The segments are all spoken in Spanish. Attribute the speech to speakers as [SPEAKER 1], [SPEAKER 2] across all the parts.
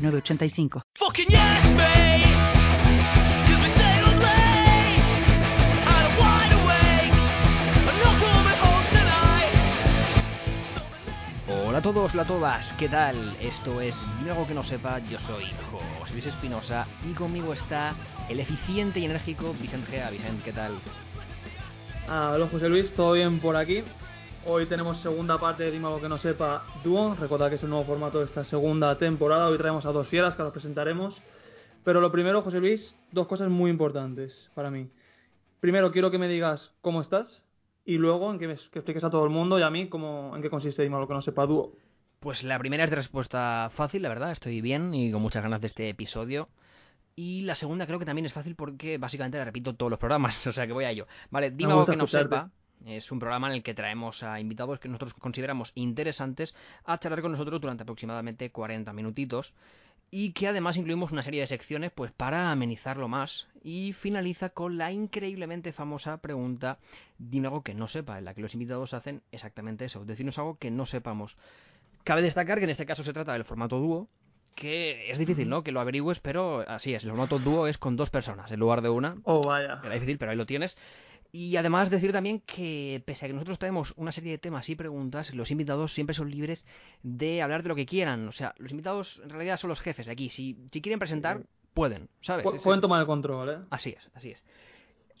[SPEAKER 1] 906985.
[SPEAKER 2] Fucking yes, mate. You've been staying up late. And I'm wide awake. I'm not coming home tonight.
[SPEAKER 3] Hola a todos, hola a todas, ¿qué tal? Esto es algo que no sepa, yo soy José Luis Espinosa y conmigo está el eficiente y enérgico Vicente Gea. Vicente, ¿qué tal?
[SPEAKER 4] Ah, hola José Luis, ¿todo bien por aquí? Hoy tenemos segunda parte de Dime algo que no sepa dúo. Recordad que es el nuevo formato de esta segunda temporada. Hoy traemos a dos fieras que las presentaremos. Pero lo primero, José Luis, dos cosas muy importantes para mí. Primero, quiero que me digas cómo estás. Y luego, en que, me, que expliques a todo el mundo y a mí cómo, en qué consiste Dime algo que no sepa dúo.
[SPEAKER 3] Pues la primera es de respuesta fácil, la verdad, estoy bien y con muchas ganas de este episodio. Y la segunda creo que también es fácil porque básicamente la repito todos los programas, o sea que voy a ello. Vale,
[SPEAKER 4] gusta
[SPEAKER 3] que no sepa. Es un programa en el que traemos a invitados que nosotros consideramos interesantes a charlar con nosotros durante aproximadamente 40 minutitos y que además incluimos una serie de secciones pues para amenizarlo más y finaliza con la increíblemente famosa pregunta dime algo que no sepa, en la que los invitados hacen exactamente eso, decirnos algo que no sepamos. Cabe destacar que en este caso se trata del formato dúo, que es difícil, ¿no? Que lo averigües, pero así es, el formato dúo es con dos personas en lugar de una.
[SPEAKER 4] Oh, vaya.
[SPEAKER 3] Era difícil, pero ahí lo tienes. Y además decir también que pese a que nosotros traemos una serie de temas y preguntas, los invitados siempre son libres de hablar de lo que quieran. O sea, los invitados en realidad son los jefes de aquí. Si, si quieren presentar, pueden, ¿sabes?
[SPEAKER 4] Pu-
[SPEAKER 3] Es-
[SPEAKER 4] Pueden tomar el control, ¿eh?
[SPEAKER 3] Así es, así es.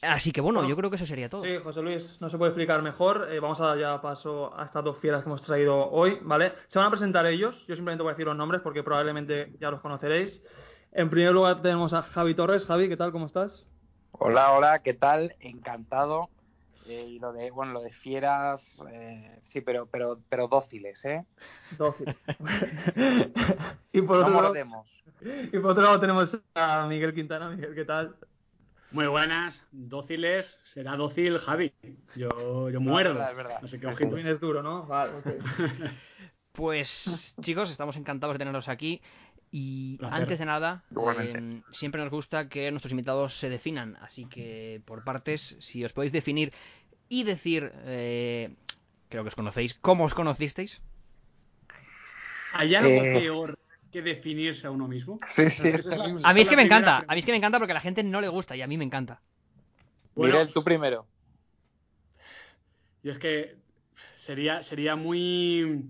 [SPEAKER 3] Así que bueno,
[SPEAKER 4] Bueno,
[SPEAKER 3] yo creo que eso sería todo.
[SPEAKER 4] Sí, José Luis, no se puede explicar mejor. Eh, vamos a dar ya paso a estas dos fieras que hemos traído hoy, ¿vale? Se van a presentar ellos. Yo simplemente voy a decir los nombres porque probablemente ya los conoceréis. En primer lugar tenemos a Javi Torres. Javi, ¿qué tal? ¿Cómo estás?
[SPEAKER 5] Hola, hola, ¿qué tal? Encantado. Eh, y lo de, bueno, lo de fieras, eh, sí, pero, pero, pero dóciles, ¿eh?
[SPEAKER 4] Dócil. y, por
[SPEAKER 5] No
[SPEAKER 4] otro lado, y por otro lado tenemos a Miguel Quintana. Miguel, ¿qué tal?
[SPEAKER 6] Muy buenas, dóciles, será dócil Javi. Yo, yo muerdo.
[SPEAKER 5] verdad, es verdad.
[SPEAKER 6] No sé qué
[SPEAKER 5] Sí,
[SPEAKER 6] ojito.
[SPEAKER 4] También es duro, ¿no? Vale.
[SPEAKER 3] Pues chicos, estamos encantados de teneros aquí. Y
[SPEAKER 6] Placer.
[SPEAKER 3] antes de nada, eh, siempre nos gusta que nuestros invitados se definan. Así que por partes, si os podéis definir y decir, eh, creo que os conocéis, ¿cómo os conocisteis?
[SPEAKER 6] ¿Hay algo
[SPEAKER 5] Eh.
[SPEAKER 6] peor que definirse a uno mismo?
[SPEAKER 5] Sí, sí, es
[SPEAKER 6] Esa es la-
[SPEAKER 5] terrible.
[SPEAKER 3] A mí es que me encanta,
[SPEAKER 6] pregunta.
[SPEAKER 3] a mí es que me encanta porque a la gente no le gusta y a mí me encanta.
[SPEAKER 6] Bueno,
[SPEAKER 5] Miguel, tú primero.
[SPEAKER 6] Yo es que sería, sería muy,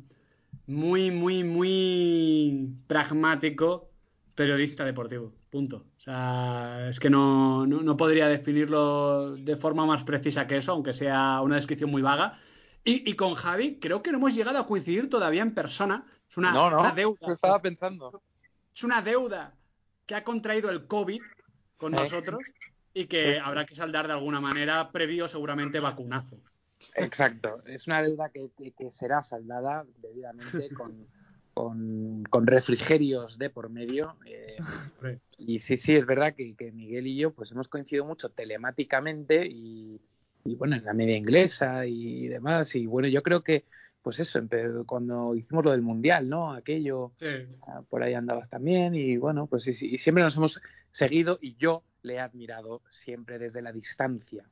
[SPEAKER 6] muy, muy, muy pragmático periodista deportivo. Punto. O sea, es que no, no, no podría definirlo de forma más precisa que eso, aunque sea una descripción muy vaga. Y, y con Javi, creo que no hemos llegado a coincidir todavía en persona. Es una,
[SPEAKER 5] no, no,
[SPEAKER 6] una deuda.
[SPEAKER 5] estaba pensando.
[SPEAKER 6] es una deuda que ha contraído el COVID con
[SPEAKER 5] Sí.
[SPEAKER 6] nosotros y que habrá que saldar de alguna manera previo seguramente vacunazo.
[SPEAKER 5] Exacto, es una deuda que, que- que será saldada debidamente con, con, con refrigerios de por medio. eh, y sí, sí, es verdad que, que Miguel y yo pues hemos coincidido mucho telemáticamente y, y, bueno, en la media inglesa y demás. Y bueno, yo creo que pues eso, cuando hicimos lo del Mundial, ¿no? Aquello,
[SPEAKER 6] Sí.
[SPEAKER 5] ah, por ahí andabas también y bueno, pues sí, sí, y siempre nos hemos seguido y yo le he admirado siempre desde la distancia.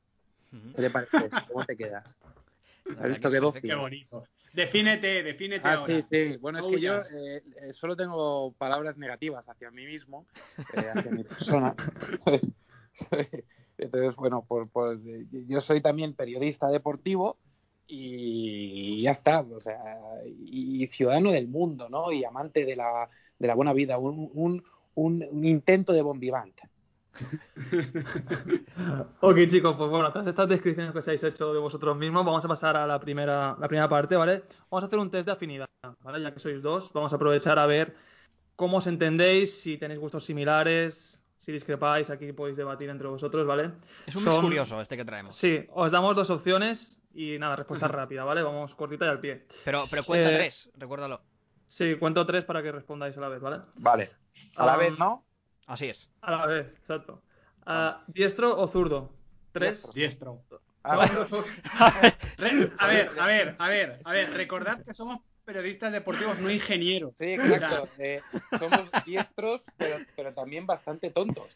[SPEAKER 5] ¿Qué te parece? ¿Cómo te quedas?
[SPEAKER 3] La
[SPEAKER 5] ¿Has
[SPEAKER 3] verdad
[SPEAKER 5] visto
[SPEAKER 3] que?
[SPEAKER 5] Qué
[SPEAKER 6] bonito. Defínete, defínete
[SPEAKER 5] Ah,
[SPEAKER 6] ahora.
[SPEAKER 5] sí, sí. Bueno, es que yo eh, eh, solo tengo palabras negativas hacia mí mismo, eh, hacia mi persona. Entonces, bueno, por, por- yo soy también periodista deportivo y ya está, o sea, y, y ciudadano del mundo, ¿no? Y amante de la, de la buena vida, un, un, un- un intento de bombivante.
[SPEAKER 4] Ok, chicos, pues bueno, tras estas descripciones que os habéis hecho de vosotros mismos, vamos a pasar a la primera, la primera parte, ¿vale? Vamos a hacer un test de afinidad, ¿vale? Ya que sois dos, vamos a aprovechar a ver cómo os entendéis, si tenéis gustos similares, si discrepáis, aquí podéis debatir entre vosotros, ¿vale?
[SPEAKER 3] Es un mix
[SPEAKER 4] Son-
[SPEAKER 3] curioso este que traemos.
[SPEAKER 4] Sí, os damos dos opciones y nada, respuesta rápida, ¿vale? Vamos cortita y al pie.
[SPEAKER 3] Pero, pero cuenta
[SPEAKER 4] Eh,
[SPEAKER 3] tres, recuérdalo.
[SPEAKER 4] Sí, cuento tres para que respondáis a la vez, ¿vale?
[SPEAKER 5] Vale. A la
[SPEAKER 4] Ah,
[SPEAKER 5] vez, ¿no?
[SPEAKER 3] Así es.
[SPEAKER 4] A la vez, exacto. Ah, ¿Diestro o zurdo? Tres.
[SPEAKER 6] Diestro.
[SPEAKER 5] A ver,
[SPEAKER 6] A ver, a ver, a ver, a ver, recordad que somos periodistas deportivos, no ingenieros.
[SPEAKER 5] sí, exacto. eh, somos diestros, pero, pero también bastante tontos.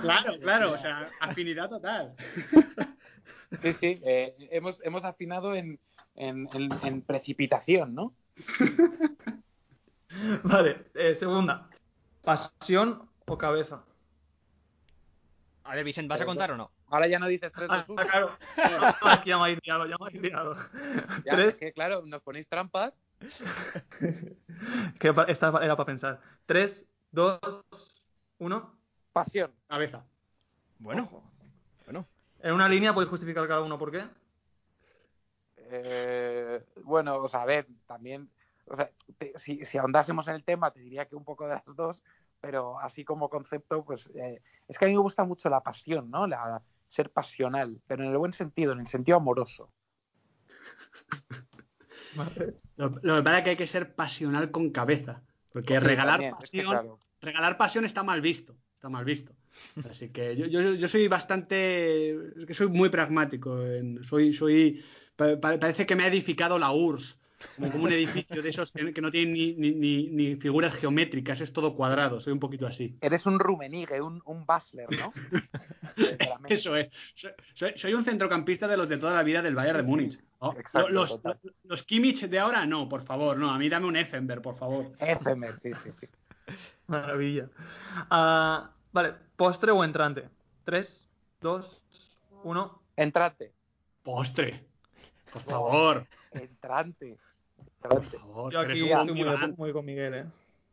[SPEAKER 6] Claro, claro, o sea, afinidad total.
[SPEAKER 5] Sí, sí. eh, hemos, hemos afinado en, en, en- en precipitación, ¿no?
[SPEAKER 4] Vale, eh, segunda. ¿Pasión o cabeza?
[SPEAKER 3] A ver, Vicent, ¿vas a
[SPEAKER 5] Pero-
[SPEAKER 3] contar o no?
[SPEAKER 5] Ahora ya no dices 3,
[SPEAKER 4] Ah,
[SPEAKER 5] 2, 1.
[SPEAKER 4] claro. Aquí ya me habéis liado, ya me habéis liado.
[SPEAKER 5] Ya,
[SPEAKER 4] Tres.
[SPEAKER 5] es que, claro, nos ponéis trampas.
[SPEAKER 4] Que esta era para pensar. Tres, dos, uno.
[SPEAKER 5] Pasión.
[SPEAKER 6] Cabeza.
[SPEAKER 3] Bueno,
[SPEAKER 5] Ojo.
[SPEAKER 3] bueno.
[SPEAKER 4] En una línea podéis justificar cada uno por qué.
[SPEAKER 5] Eh, bueno, o sea, a ver, también, o sea, te- si, si ahondásemos en el tema, te diría que un poco de las dos, pero así como concepto, pues eh, es que a mí me gusta mucho la pasión, ¿no? La, ser pasional, pero en el buen sentido, en el sentido amoroso.
[SPEAKER 6] Lo, lo que pasa es que hay que ser pasional con cabeza. Porque
[SPEAKER 5] Sí,
[SPEAKER 6] regalar
[SPEAKER 5] también, es que,
[SPEAKER 6] pasión,
[SPEAKER 5] claro,
[SPEAKER 6] regalar pasión está mal visto. Está mal visto. Así que yo, yo, yo soy bastante. Es que soy muy pragmático. en- soy, soy. pa- pa- parece que me ha edificado la URSS. Como, como un edificio de esos que, que no tienen ni, ni, ni- figuras geométricas, es todo cuadrado. Soy un poquito así.
[SPEAKER 5] Eres un Rummenigge, un, un Basler, ¿no?
[SPEAKER 6] Eso es. Soy, soy- un centrocampista de los de toda la vida del Bayern de Múnich. ¿no?
[SPEAKER 5] exacto,
[SPEAKER 6] los, los, los Kimmich de ahora, no, por favor, no. A mí dame un Effenberg, por favor.
[SPEAKER 5] Efemer, sí, sí, sí.
[SPEAKER 4] Maravilla. Ah, vale, postre o entrante. Tres, dos, uno.
[SPEAKER 5] Entrante,
[SPEAKER 6] Postre. Por favor.
[SPEAKER 5] entrante,
[SPEAKER 6] Por
[SPEAKER 5] entrante.
[SPEAKER 6] favor.
[SPEAKER 4] Yo aquí
[SPEAKER 6] un
[SPEAKER 4] estoy muy,
[SPEAKER 6] Iván.
[SPEAKER 4] muy con Miguel, ¿eh?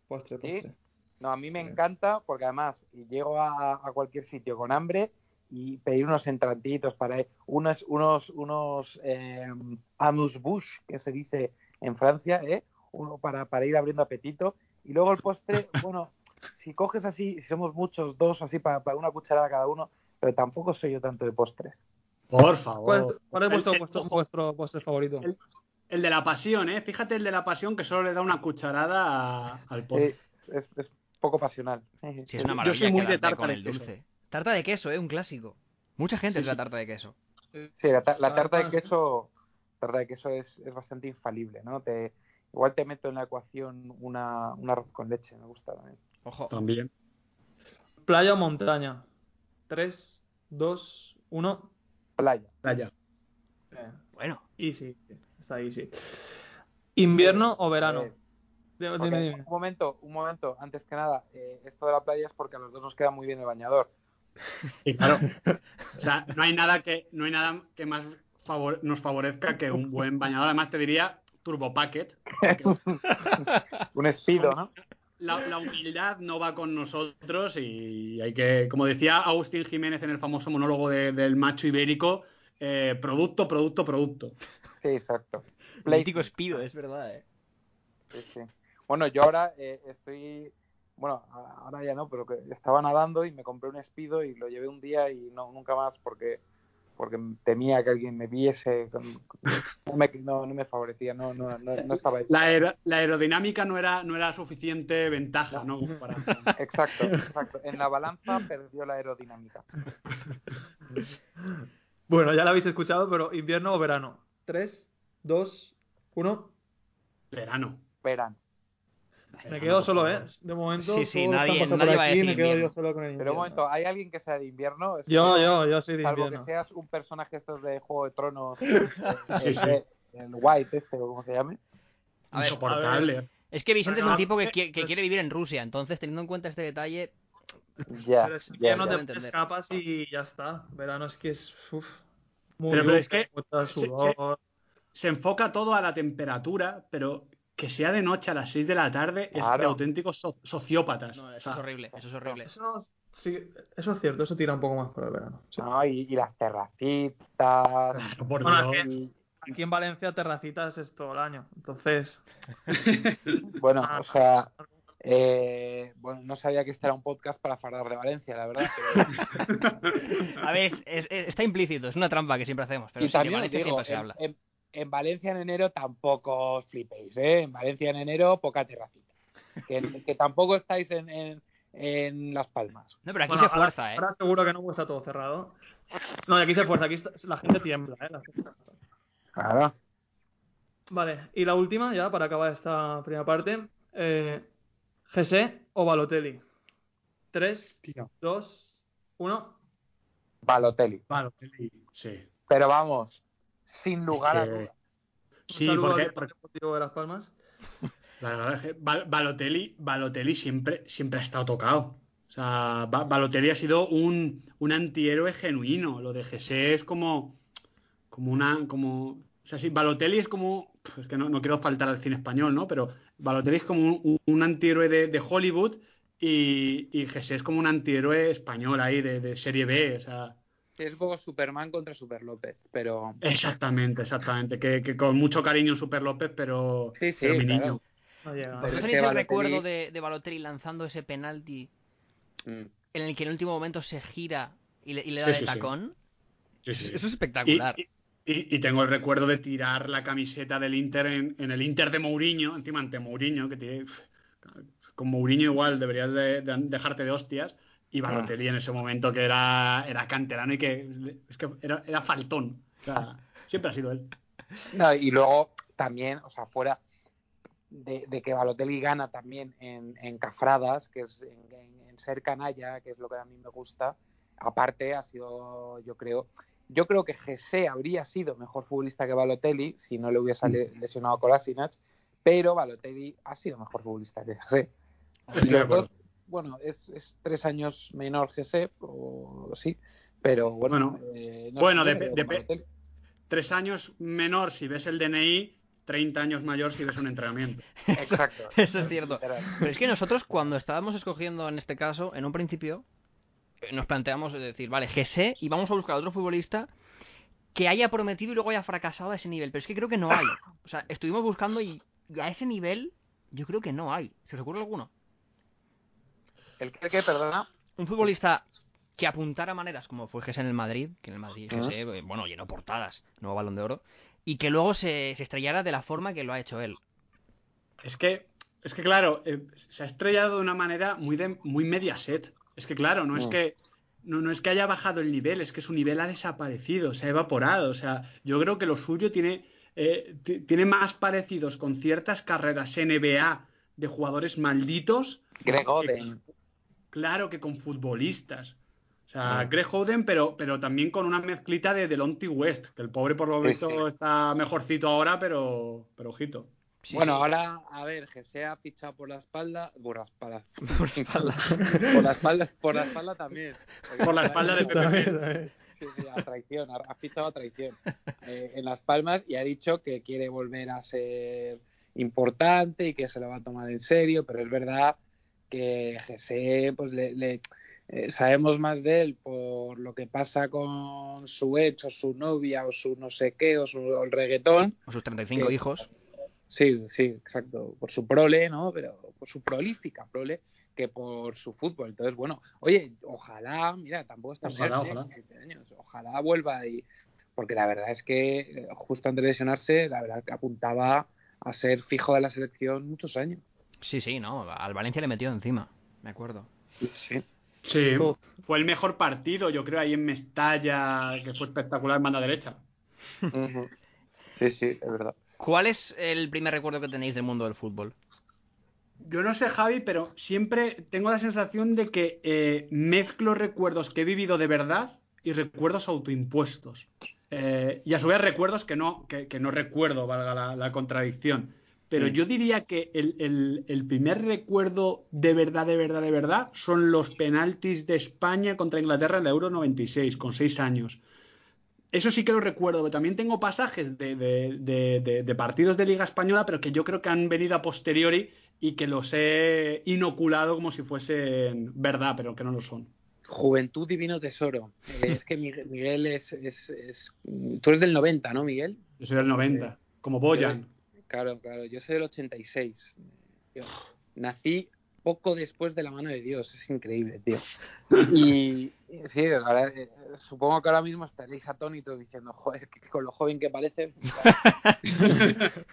[SPEAKER 4] Postre,
[SPEAKER 5] ¿Sí?
[SPEAKER 4] postre.
[SPEAKER 5] No, a mí me
[SPEAKER 4] Sí.
[SPEAKER 5] encanta porque además llego a, a cualquier sitio con hambre y pedir unos entrantitos para unos unos unos eh, amuse-bouche que se dice en Francia, ¿eh? Uno para, para ir abriendo apetito y luego el postre, bueno, si coges así, si somos muchos, dos así para, para una cucharada cada uno, pero tampoco soy yo tanto de postres.
[SPEAKER 6] Por favor.
[SPEAKER 4] ¿Cuál es, cuál es vuestro, vuestro, vuestro postre favorito?
[SPEAKER 6] El- El de la pasión, ¿eh? Fíjate el de la pasión que solo le da una cucharada a- al postre.
[SPEAKER 5] Eh, es, es poco pasional.
[SPEAKER 3] Sí, es una
[SPEAKER 6] Yo
[SPEAKER 3] maravilla
[SPEAKER 6] soy muy de tarta
[SPEAKER 3] con
[SPEAKER 6] de
[SPEAKER 3] el
[SPEAKER 6] queso.
[SPEAKER 3] dulce. Tarta de queso, ¿eh? Un clásico. Mucha gente
[SPEAKER 6] Sí,
[SPEAKER 3] es la
[SPEAKER 6] sí.
[SPEAKER 3] tarta de queso.
[SPEAKER 5] Sí, la, ta- la tarta de queso, tarta de queso es, es bastante infalible, ¿no? Te, igual te meto en la ecuación una, un arroz con leche, me gusta también.
[SPEAKER 3] Ojo.
[SPEAKER 6] También.
[SPEAKER 4] Playa o montaña. Tres, dos, uno.
[SPEAKER 5] Playa.
[SPEAKER 6] Playa.
[SPEAKER 4] Eh,
[SPEAKER 3] Bueno.
[SPEAKER 4] easy. Está easy. ¿Invierno o verano?
[SPEAKER 5] Eh,
[SPEAKER 4] Dime,
[SPEAKER 5] porque-
[SPEAKER 4] dime, dime.
[SPEAKER 5] Un momento, un momento, antes que nada, eh, esto de la playa es porque a los dos nos queda muy bien el bañador.
[SPEAKER 6] Y claro. O sea, no hay nada que, no hay nada que más favor- nos favorezca que un buen bañador. Además, te diría Turbo Packet.
[SPEAKER 5] Un espido, ¿no?
[SPEAKER 6] La, la humildad no va con nosotros y hay que, como decía Agustín Jiménez en el famoso monólogo de- del macho ibérico, eh, producto, producto, producto.
[SPEAKER 5] Sí, exacto.
[SPEAKER 3] Mítico espido, es verdad, ¿eh?
[SPEAKER 5] Sí, sí. Bueno, yo ahora eh, estoy, bueno, ahora ya no, pero que estaba nadando y me compré un espido y lo llevé un día y no nunca más porque porque temía que alguien me viese, con- no me, no, no me favorecía, no, no, no, no estaba ahí.
[SPEAKER 6] La, aer- la aerodinámica no era, no era suficiente ventaja, ¿no? Para-
[SPEAKER 5] Exacto, exacto. En la balanza perdió la aerodinámica.
[SPEAKER 4] Bueno, ya lo habéis escuchado, pero invierno o verano. Tres, dos, uno.
[SPEAKER 6] Verano.
[SPEAKER 5] Verano.
[SPEAKER 4] Me quedo solo, ¿eh? De momento.
[SPEAKER 3] Sí, sí, nadie- nadie va a decir
[SPEAKER 4] me quedo
[SPEAKER 3] invierno.
[SPEAKER 4] yo solo con el
[SPEAKER 5] Pero
[SPEAKER 4] invierno.
[SPEAKER 5] un momento, ¿hay alguien que sea de invierno? Es-
[SPEAKER 4] Yo, yo, yo soy de
[SPEAKER 5] Salvo que
[SPEAKER 4] invierno.
[SPEAKER 5] seas un personaje estos de Juego de Tronos, eh,
[SPEAKER 6] Sí,
[SPEAKER 5] el,
[SPEAKER 6] sí.
[SPEAKER 5] el White este, o como se llame.
[SPEAKER 3] A ver,
[SPEAKER 6] Insoportable.
[SPEAKER 3] Es que Vicente es un tipo que, qui- que quiere vivir en Rusia, entonces teniendo en cuenta este detalle,
[SPEAKER 5] Ya,
[SPEAKER 4] Pero es
[SPEAKER 5] ya,
[SPEAKER 4] invierno
[SPEAKER 3] ya.
[SPEAKER 4] te escapas y ya está. Verano es que es. Uf, muy
[SPEAKER 6] Pero- pero es que se- enfoca todo a la temperatura, pero que sea de noche a las 6 de la tarde es de auténticos so- sociópatas.
[SPEAKER 3] no,
[SPEAKER 6] O
[SPEAKER 3] eso
[SPEAKER 6] sea,
[SPEAKER 3] es horrible, eso es horrible.
[SPEAKER 4] Eso, sí, eso es cierto, eso tira un poco más por el verano. sí.
[SPEAKER 5] ¿no? Y, y las terracitas.
[SPEAKER 6] claro, por
[SPEAKER 4] Bueno,
[SPEAKER 6] Dios.
[SPEAKER 5] y-
[SPEAKER 4] Aquí en Valencia terracitas es todo el año. Entonces,
[SPEAKER 5] bueno,
[SPEAKER 4] Ah.
[SPEAKER 5] o sea, eh, bueno, no sabía que este era un podcast para fardar de Valencia, la verdad. pero-
[SPEAKER 3] A ver, es- es- está implícito, es una trampa que siempre hacemos, pero
[SPEAKER 5] y también os
[SPEAKER 3] Valencia
[SPEAKER 5] digo,
[SPEAKER 3] siempre se
[SPEAKER 5] en,
[SPEAKER 3] habla.
[SPEAKER 5] en- en Valencia en enero tampoco os flipéis, ¿eh? En Valencia en enero poca terracita. Que, que tampoco estáis en, en- en Las Palmas.
[SPEAKER 3] No, pero aquí
[SPEAKER 4] Bueno,
[SPEAKER 3] se fuerza,
[SPEAKER 4] ahora,
[SPEAKER 3] ¿eh?
[SPEAKER 4] Ahora seguro que no está todo cerrado. No, aquí se fuerza, aquí está- la gente tiembla, ¿eh? La gente-
[SPEAKER 5] Claro.
[SPEAKER 4] Vale, y la última, ya para acabar esta primera parte. Eh, Gese o Balotelli. 3,
[SPEAKER 6] Tío.
[SPEAKER 4] 2, 1.
[SPEAKER 5] Balotelli.
[SPEAKER 6] Balotelli, sí.
[SPEAKER 5] Pero vamos, sin lugar a
[SPEAKER 6] que-
[SPEAKER 5] dudas.
[SPEAKER 6] Sí, porque,
[SPEAKER 4] al
[SPEAKER 6] porque-
[SPEAKER 4] Deportivo de Las Palmas.
[SPEAKER 6] la verdad es que Bal- Balotelli, Balotelli siempre, siempre ha estado tocado. O sea, Ba- Balotelli ha sido un, un antihéroe genuino. Lo de Jesse es como, como una, como, o sea, sí, Balotelli es como, es que no, no quiero faltar al cine español, ¿no? Pero Balotelli es como un, un antihéroe de, de Hollywood y, y Jesse es como un antihéroe español ahí de, de serie B. O sea,
[SPEAKER 5] Es como Superman contra Super López, pero
[SPEAKER 6] exactamente, exactamente. Que, que con mucho cariño Super López, pero,
[SPEAKER 5] Sí, sí,
[SPEAKER 6] pero mi
[SPEAKER 5] claro.
[SPEAKER 6] niño.
[SPEAKER 4] No llega.
[SPEAKER 5] Pero
[SPEAKER 3] ¿Vosotros
[SPEAKER 5] es
[SPEAKER 3] tenéis el
[SPEAKER 5] Balotelli-
[SPEAKER 3] recuerdo de, de Balotelli lanzando ese penalti
[SPEAKER 5] mm,
[SPEAKER 3] en el que en el último momento se gira y le, y le da
[SPEAKER 6] Sí,
[SPEAKER 3] de
[SPEAKER 6] sí,
[SPEAKER 3] tacón?
[SPEAKER 6] Sí, sí, sí.
[SPEAKER 3] Eso es
[SPEAKER 6] Y,
[SPEAKER 3] espectacular.
[SPEAKER 6] y- y- y tengo el recuerdo de tirar la camiseta del Inter en, en el Inter de Mourinho, encima ante Mourinho, que tiene, con Mourinho igual deberías de, de- dejarte de hostias, y Balotelli en ese momento que era, era canterano y que es que era, era faltón. O sea, siempre ha sido él.
[SPEAKER 5] No, y luego también, o sea, fuera de, de que Balotelli gana también en, en cafradas, que es en, en- en ser canalla, que es lo que a mí me gusta. Aparte, ha sido, yo creo, yo creo que Gese habría sido mejor futbolista que Balotelli si no le hubiese le- lesionado a Kolasinac, pero Balotelli ha sido mejor futbolista que Gese. Bueno, es, es tres años menor Gese, o sí, pero bueno.
[SPEAKER 6] Bueno,
[SPEAKER 5] eh, no,
[SPEAKER 6] bueno,
[SPEAKER 5] yo me
[SPEAKER 6] depe-
[SPEAKER 5] quedo con
[SPEAKER 6] depe-
[SPEAKER 5] Balotelli.
[SPEAKER 6] Tres años menor si ves el DNI, 30 años mayor si ves un entrenamiento.
[SPEAKER 5] Exacto.
[SPEAKER 3] Eso es cierto. Pero es que nosotros cuando estábamos escogiendo en este caso, en un principio, nos planteamos decir, vale, Gese y vamos a buscar otro futbolista que haya prometido y luego haya fracasado a ese nivel. Pero es que creo que no hay. O sea, estuvimos buscando y, a ese nivel yo creo que no hay. ¿Se os ocurre alguno?
[SPEAKER 5] ¿El que, que, perdona?
[SPEAKER 3] Un futbolista que apuntara maneras como fue Gese en el Madrid, que en el Madrid. Gese, eh, bueno, llenó portadas, nuevo balón de oro, y que luego se, se estrellara de la forma que lo ha hecho él.
[SPEAKER 6] Es que, es que claro, eh, se ha estrellado de una manera muy, de, muy mediaset. Es que claro, no es que no, no es que haya bajado el nivel, es que su nivel ha desaparecido, se ha evaporado. O sea, yo creo que lo suyo tiene, eh, ti- tiene más parecidos con ciertas carreras NBA de jugadores malditos,
[SPEAKER 5] Greg
[SPEAKER 6] que-
[SPEAKER 5] Oden.
[SPEAKER 6] claro que con futbolistas. O sea. Greg Oden, pero, pero también con una mezclita de Delonte West, que el pobre por lo
[SPEAKER 5] Sí,
[SPEAKER 6] visto
[SPEAKER 5] sí.
[SPEAKER 6] está mejorcito ahora, pero, pero ojito.
[SPEAKER 3] Sí,
[SPEAKER 5] bueno,
[SPEAKER 3] sí.
[SPEAKER 5] ahora, a ver, Gese ha fichado por la espalda. Por la espalda.
[SPEAKER 3] Por la espalda.
[SPEAKER 5] por la espalda, por la espalda también.
[SPEAKER 6] Por la espalda de Pepe.
[SPEAKER 4] También, también.
[SPEAKER 5] Sí, sí, a traición, ha, ha fichado a traición eh, en Las Palmas y ha dicho que quiere volver a ser importante y que se lo va a tomar en serio, pero es verdad que Gese, pues le, le- eh, sabemos más de él por lo que pasa con su ex o su novia o su no sé qué o, su, o el reggaetón.
[SPEAKER 3] Con sus 35
[SPEAKER 5] que-
[SPEAKER 3] hijos.
[SPEAKER 5] Sí, sí, exacto, por su prole, ¿no? Pero por su prolífica prole que por su fútbol. Entonces, bueno, oye, ojalá, mira, tampoco está
[SPEAKER 6] Ojalá,
[SPEAKER 5] mayor,
[SPEAKER 6] ojalá.
[SPEAKER 5] 17 años, ojalá vuelva y porque la verdad es que eh, justo antes de lesionarse, la verdad que apuntaba a ser fijo de la selección muchos años.
[SPEAKER 3] Sí, sí, no. Al Valencia le metió encima. Me acuerdo.
[SPEAKER 5] Sí.
[SPEAKER 6] Sí,
[SPEAKER 4] Uf.
[SPEAKER 6] fue el mejor partido, yo creo, ahí en Mestalla, que fue espectacular en banda derecha.
[SPEAKER 5] Sí, sí, es verdad.
[SPEAKER 3] ¿Cuál es el primer recuerdo que tenéis del mundo del fútbol?
[SPEAKER 6] Yo no sé, Javi, pero siempre tengo la sensación de que eh, mezclo recuerdos que he vivido de verdad y recuerdos autoimpuestos. Eh, y a su vez recuerdos que no, que, que no recuerdo, valga la, la contradicción. Pero yo diría que el, el- el primer recuerdo de verdad, de verdad, de verdad son los penaltis de España contra Inglaterra en la Euro 96, con seis años. Eso sí que lo recuerdo, pero también tengo pasajes de, de- de- de- de partidos de Liga Española, pero que yo creo que han venido a posteriori y que los he inoculado como si fuesen verdad, pero que no lo son.
[SPEAKER 5] Juventud Divino Tesoro. Eh, es que Miguel, Miguel es, es, es- Tú eres del 90, ¿no, Miguel?
[SPEAKER 6] Yo soy del 90, como Boyan.
[SPEAKER 5] Claro, claro, yo soy del 86. Yo nací poco después de la mano de Dios, es increíble, tío. Y sí, ahora, eh, supongo que ahora mismo estaréis atónitos diciendo, joder, que con lo joven que parece.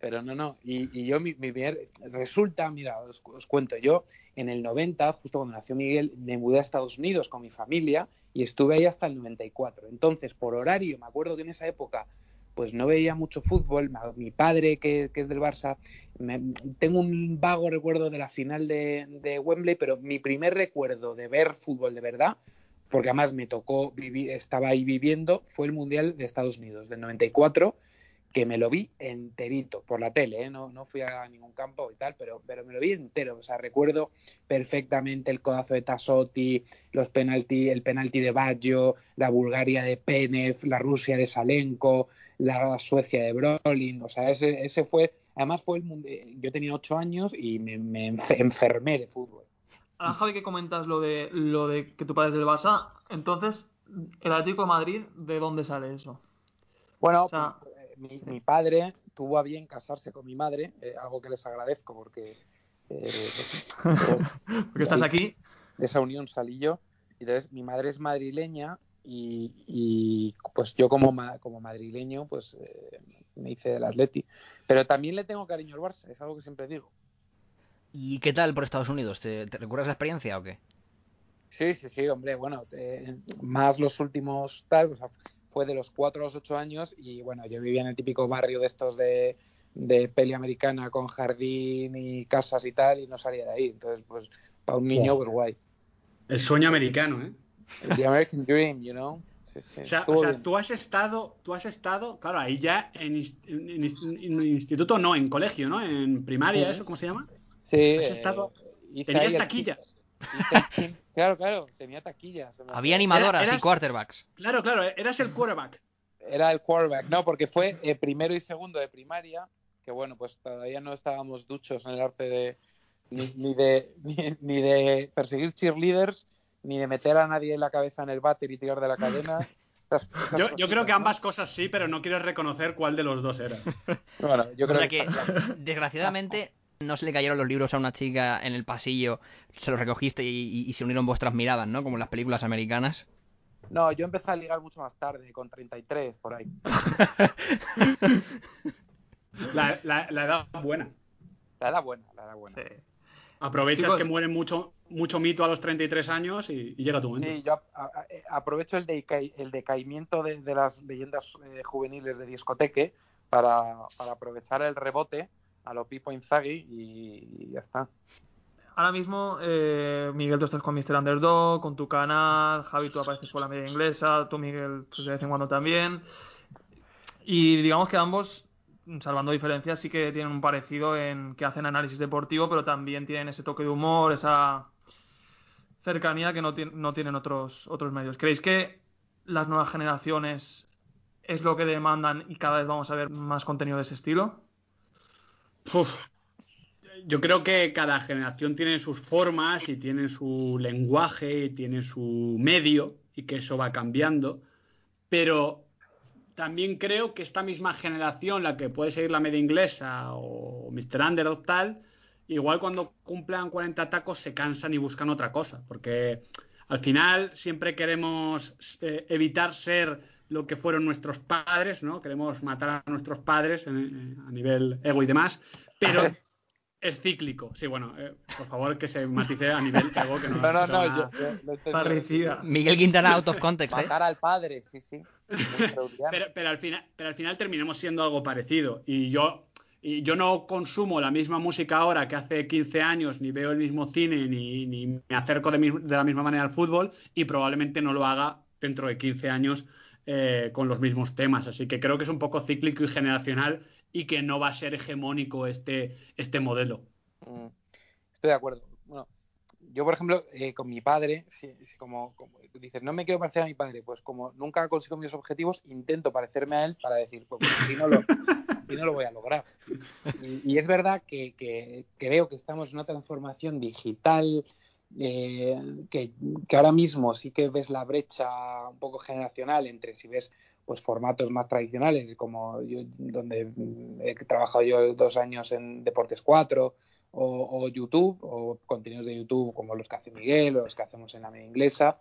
[SPEAKER 5] Pero no, no. Y, y yo, mi, mi primer. Resulta, mira, os, os cuento, yo en el 90, justo cuando nació Miguel, me mudé a Estados Unidos con mi familia y estuve ahí hasta el 94. Entonces, por horario, me acuerdo que en esa época pues no veía mucho fútbol. Mi padre, que, que es del Barça, me- tengo un vago recuerdo de la final de, de Wembley, pero mi primer recuerdo de ver fútbol de verdad, porque además me tocó, vivir, estaba ahí viviendo, fue el Mundial de Estados Unidos del 94, que me lo vi enterito por la tele, ¿eh? no, no fui a ningún campo y tal, pero, pero me lo vi entero. O sea, recuerdo perfectamente el codazo de Tassotti, los penalti, el penalti de Baggio, la Bulgaria de Penev, la Rusia de Salenko, la Suecia de Brolin. O sea, ese, ese fue. Además, fue el mundi- Yo tenía ocho años y me, me enfe- enfermé de fútbol.
[SPEAKER 4] Ahora, Javi, que comentas lo de, lo de que tu padre es del Barça, entonces, el Atlético de Madrid, ¿de dónde sale eso?
[SPEAKER 5] Bueno,
[SPEAKER 4] O sea,
[SPEAKER 5] pues, eh, mi, mi padre tuvo a bien casarse con mi madre, eh, algo que les agradezco porque eh, pues,
[SPEAKER 4] Porque estás aquí.
[SPEAKER 5] de esa unión salí yo. Y Entonces, mi madre es madrileña y, y, pues yo como, ma- como madrileño pues eh, me hice del Atleti. Pero también le tengo cariño al Barça, es algo que siempre digo.
[SPEAKER 3] ¿Y qué tal por Estados Unidos? ¿Te, te recuerdas la experiencia o qué?
[SPEAKER 5] Sí, sí, sí, hombre, bueno, eh, más los últimos tal, sea, fue de los 4 a los 8 años y bueno, yo vivía en el típico barrio de estos de, de peli americana con jardín y casas y tal y no salía de ahí. Entonces, pues para un niño, pues guay.
[SPEAKER 6] El sueño americano, ¿eh?
[SPEAKER 5] The American Dream, you know. Sí, sí,
[SPEAKER 6] O sea, o sea, tú has estado, tú has estado, claro, ahí ya en, en- en inst- en instituto, no, en colegio, ¿no? En primaria,
[SPEAKER 5] Sí.
[SPEAKER 6] ¿eso cómo se llama?
[SPEAKER 5] Sí,
[SPEAKER 6] has
[SPEAKER 5] eh,
[SPEAKER 6] estado-
[SPEAKER 5] hice
[SPEAKER 6] tenías taquillas.
[SPEAKER 5] claro, claro, tenía taquillas.
[SPEAKER 3] Había animadoras y
[SPEAKER 6] eras-
[SPEAKER 3] quarterbacks.
[SPEAKER 6] Claro, claro, eras el quarterback.
[SPEAKER 5] Era el quarterback, no, porque fue eh, primero y segundo de primaria, que bueno, pues todavía no estábamos duchos en el arte de ni, ni de ni, ni de perseguir cheerleaders, ni de meter a nadie en la cabeza en el váter y tirar de la cadena. Esas- esas
[SPEAKER 6] Yo, yo creo que
[SPEAKER 5] ¿no?
[SPEAKER 6] ambas cosas sí, pero no quiero reconocer cuál de los dos era.
[SPEAKER 5] Bueno, yo
[SPEAKER 3] O
[SPEAKER 5] creo
[SPEAKER 3] sea
[SPEAKER 5] que,
[SPEAKER 3] desgraciadamente, no se le cayeron los libros a una chica en el pasillo, se los recogiste y, y- y se unieron vuestras miradas, ¿no? Como en las películas americanas.
[SPEAKER 5] No, yo empecé a ligar mucho más tarde, con 33 por ahí.
[SPEAKER 6] La, la- la edad buena.
[SPEAKER 5] La edad buena, la edad buena.
[SPEAKER 4] Sí.
[SPEAKER 6] Aprovechas
[SPEAKER 4] Chicos.
[SPEAKER 6] que muere mucho, mucho mito a los 33 años y, y llega tu momento.
[SPEAKER 5] Sí, yo a- a- a- aprovecho el, deca- el decaimiento de, de las leyendas eh, juveniles de discoteque para, para aprovechar el rebote a lo Pipo Inzaghi y, ya está.
[SPEAKER 4] Ahora mismo, eh, Miguel, tú estás con Mr. Underdog, con tu canal, Javi, tú apareces por la media inglesa, tú, Miguel, pues de vez en cuando también. Y digamos que ambos, salvando diferencias, sí que tienen un parecido en que hacen análisis deportivo, pero también tienen ese toque de humor, esa cercanía que no, tien- no tienen otros medios. ¿Creéis que las nuevas generaciones es lo que demandan y cada vez vamos a ver más contenido de ese estilo?
[SPEAKER 6] Yo creo que cada generación tiene sus formas y tiene su lenguaje y tiene su medio y que eso va cambiando. Pero también creo que esta misma generación, la que puede seguir la media inglesa o Mr. Underdog tal, igual cuando cumplan 40 tacos se cansan y buscan otra cosa. Porque al final siempre queremos eh, evitar ser lo que fueron nuestros padres, ¿no? Queremos matar a nuestros padres en- en- a nivel ego y demás, pero es cíclico. Sí, bueno, eh, por favor que se matice a nivel ego, que no,
[SPEAKER 5] No, no, no, yo, yo.
[SPEAKER 4] Parricida.
[SPEAKER 3] Miguel Quintana out of context, ¿eh?
[SPEAKER 5] Matar al padre, sí, sí.
[SPEAKER 6] Pero, pero al final, pero al final terminamos siendo algo parecido. Y yo, y yo no consumo la misma música ahora que hace 15 años, ni veo el mismo cine, ni, ni me acerco de, mi- de la misma manera al fútbol, y probablemente no lo haga dentro de 15 años eh, con los mismos temas. Así que creo que es un poco cíclico y generacional y que no va a ser hegemónico este, este modelo.
[SPEAKER 5] Mm, Estoy de acuerdo. Bueno, yo, por ejemplo, eh, con mi padre, sí, como, como dices, no me quiero parecer a mi padre, pues como nunca consigo mis objetivos, intento parecerme a él para decir, pues, pues, si no lo, si no lo voy a lograr. Y, es verdad que, que- que que estamos en una transformación digital, eh, que, ahora mismo sí que ves la brecha un poco generacional entre si ves pues formatos más tradicionales, como yo, donde mm, he trabajado yo dos años en Deportes 4, o, o YouTube, o contenidos de YouTube como los que hace Miguel, o los que hacemos en la media inglesa.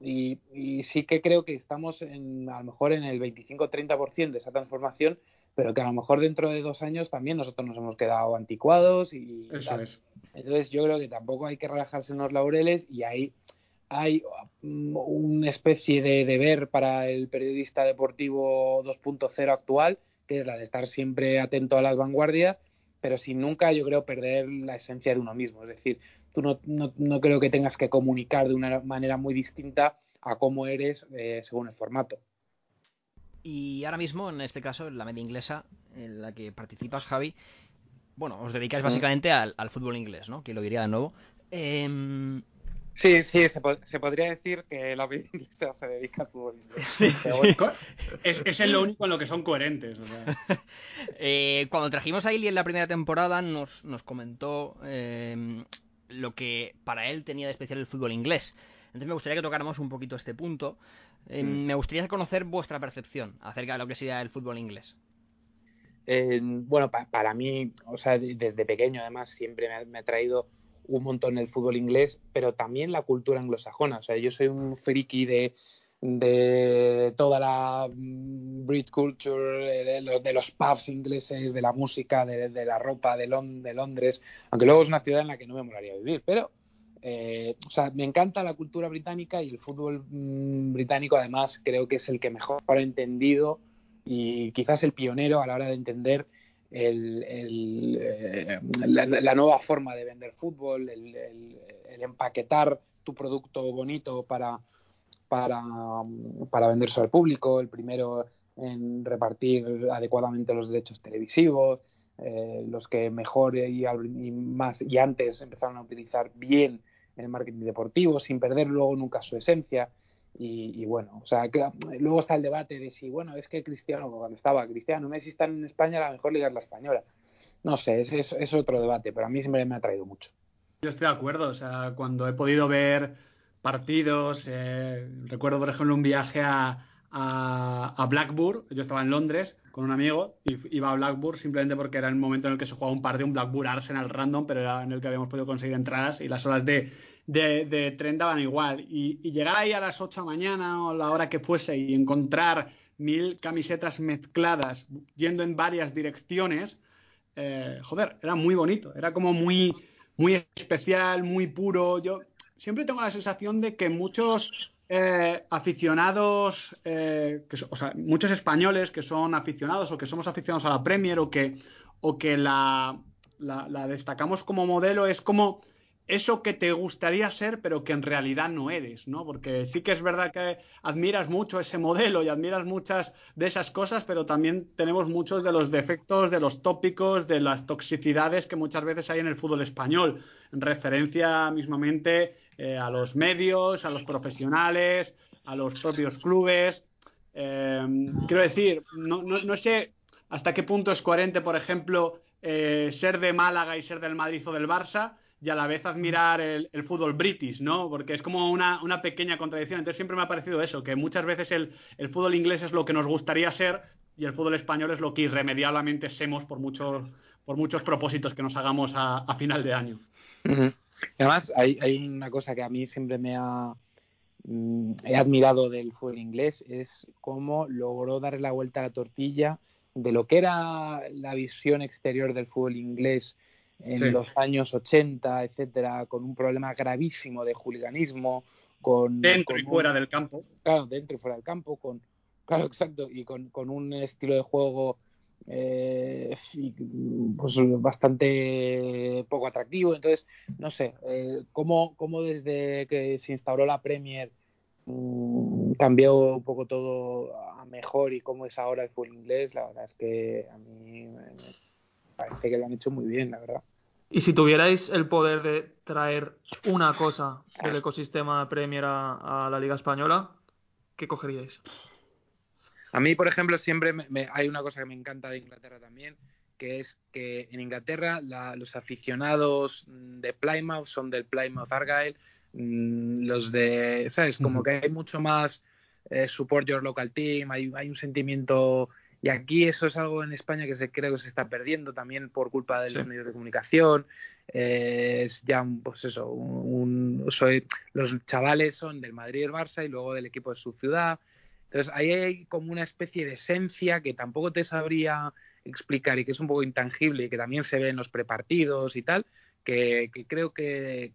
[SPEAKER 5] Y, y sí que creo que estamos en, a lo mejor en el 25-30% de esa transformación, pero que a lo mejor dentro de dos años también nosotros nos hemos quedado anticuados y
[SPEAKER 6] Eso
[SPEAKER 5] tal.
[SPEAKER 6] es.
[SPEAKER 5] Entonces yo creo que tampoco hay que relajarse en los laureles y hay, hay mm, una especie de deber para el periodista deportivo 2.0 actual, que es la de estar siempre atento a las vanguardias, pero sin nunca yo creo perder la esencia de uno mismo. Es decir, tú no, no- no creo que tengas que comunicar de una manera muy distinta a cómo eres eh, según el formato.
[SPEAKER 3] Y ahora mismo, en este caso, en la media inglesa en la que participas, Javi, bueno, os dedicáis básicamente al, al fútbol inglés, ¿no? Que lo diría de nuevo. Em,
[SPEAKER 5] Sí, sí, se, po- se podría decir que la media inglesa se dedica al fútbol inglés.
[SPEAKER 6] Co- Es, es lo único en lo que son coherentes. o sea.
[SPEAKER 3] Eh, cuando trajimos a Ili en la primera temporada nos, nos comentó eh, lo que para él tenía de especial el fútbol inglés. Entonces me gustaría que tocáramos un poquito este punto. Eh,
[SPEAKER 5] Mm.
[SPEAKER 3] Me gustaría conocer vuestra percepción acerca de lo que sería el fútbol inglés.
[SPEAKER 5] Eh, bueno, pa- para mí, o sea, de- desde pequeño además siempre me ha, me ha traído un montón el fútbol inglés, pero también la cultura anglosajona. O sea, yo soy un friki de, de toda la mm, Brit culture, de los, de los pubs ingleses, de la música, de, de la ropa de, de Londres, aunque luego es una ciudad en la que no me molaría vivir, pero eh, o sea, me encanta la cultura británica y el fútbol mm, británico además creo que es el que mejor ha entendido y quizás el pionero a la hora de entender eh, la, nueva forma de vender fútbol, el, empaquetar tu producto bonito para, para, para venderse al público, el primero en repartir adecuadamente los derechos televisivos, eh, los que mejor y más y antes empezaron a utilizar bien el marketing deportivo sin perder luego nunca su esencia. Y, y bueno, o sea, que- luego está el debate de si, bueno, es que Cristiano, cuando estaba Cristiano, Messi están en España, la mejor liga es la española. No sé, es, es, es otro debate, pero a mí siempre me ha traído mucho.
[SPEAKER 6] Yo estoy de acuerdo, o sea, cuando he podido ver partidos, eh, recuerdo por ejemplo un viaje a, a, a Blackburn, yo estaba en Londres con un amigo y iba a Blackburn simplemente porque era el momento en el que se jugaba un partido, un Blackburn Arsenal random, pero era en el que habíamos podido conseguir entradas y las horas de, de, de tren daban igual. Y, y llegar ahí a las 8 de la mañana o la hora que fuese y encontrar mil camisetas mezcladas yendo en varias direcciones, eh, joder, era muy bonito, era como muy, muy especial, muy puro. Yo siempre tengo la sensación de que muchos eh, aficionados, eh, que o sea, muchos españoles que son aficionados o que somos aficionados a la Premier o que, o que la- la destacamos como modelo es como eso que te gustaría ser, pero que en realidad no eres, ¿no? Porque sí que es verdad que admiras mucho ese modelo y admiras muchas de esas cosas, pero también tenemos muchos de los defectos, de los tópicos, de las toxicidades que muchas veces hay en el fútbol español, en referencia mismamente eh, a los medios, a los profesionales, a los propios clubes. Eh, quiero decir, no, no, no sé hasta qué punto es coherente, por ejemplo, eh, ser de Málaga y ser del Madrid o del Barça y a la vez admirar el, fútbol british, ¿no? Porque es como una, una pequeña contradicción. Entonces siempre me ha parecido eso, que muchas veces el, el fútbol inglés es lo que nos gustaría ser y el fútbol español es lo que irremediablemente semos por muchos, por muchos propósitos que nos hagamos a, final de año.
[SPEAKER 5] Además, hay, hay una cosa que a mí siempre me ha mm, he admirado del fútbol inglés, es cómo logró darle la vuelta a la tortilla de lo que era la visión exterior del fútbol inglés en
[SPEAKER 6] Sí.
[SPEAKER 5] los años 80, etcétera, con un problema gravísimo de juliganismo, con
[SPEAKER 6] Dentro
[SPEAKER 5] con
[SPEAKER 6] y
[SPEAKER 5] un-
[SPEAKER 6] fuera del campo.
[SPEAKER 5] claro, dentro y fuera del campo, con, claro, exacto, y con, con un estilo de juego eh, y, pues, bastante poco atractivo. Entonces, no sé, eh, cómo, cómo desde que se instauró la Premier mm, cambió un poco todo a mejor y cómo es ahora el fútbol inglés, la verdad es que a mí me me parece que lo han hecho muy bien, la verdad.
[SPEAKER 4] Y si tuvierais el poder de traer una cosa del ecosistema Premier a, a la Liga Española, ¿qué cogeríais?
[SPEAKER 5] A mí, por ejemplo, siempre me- me- hay una cosa que me encanta de Inglaterra también, que es que en Inglaterra la- los aficionados mm, de Plymouth son del Plymouth Argyle, mm, los de, ¿sabes? Como que hay mucho más eh, support your local team, hay, hay un sentimiento... Y aquí eso es algo en España que se, creo que se está perdiendo también por culpa de los
[SPEAKER 4] Sí.
[SPEAKER 5] medios de comunicación. Eh, es ya, un, pues eso, un, un- soy, los chavales son del Madrid y del Barça y luego del equipo de su ciudad Entonces ahí hay como una especie de esencia que tampoco te sabría explicar y que es un poco intangible y que también se ve en los prepartidos y tal, que, creo que,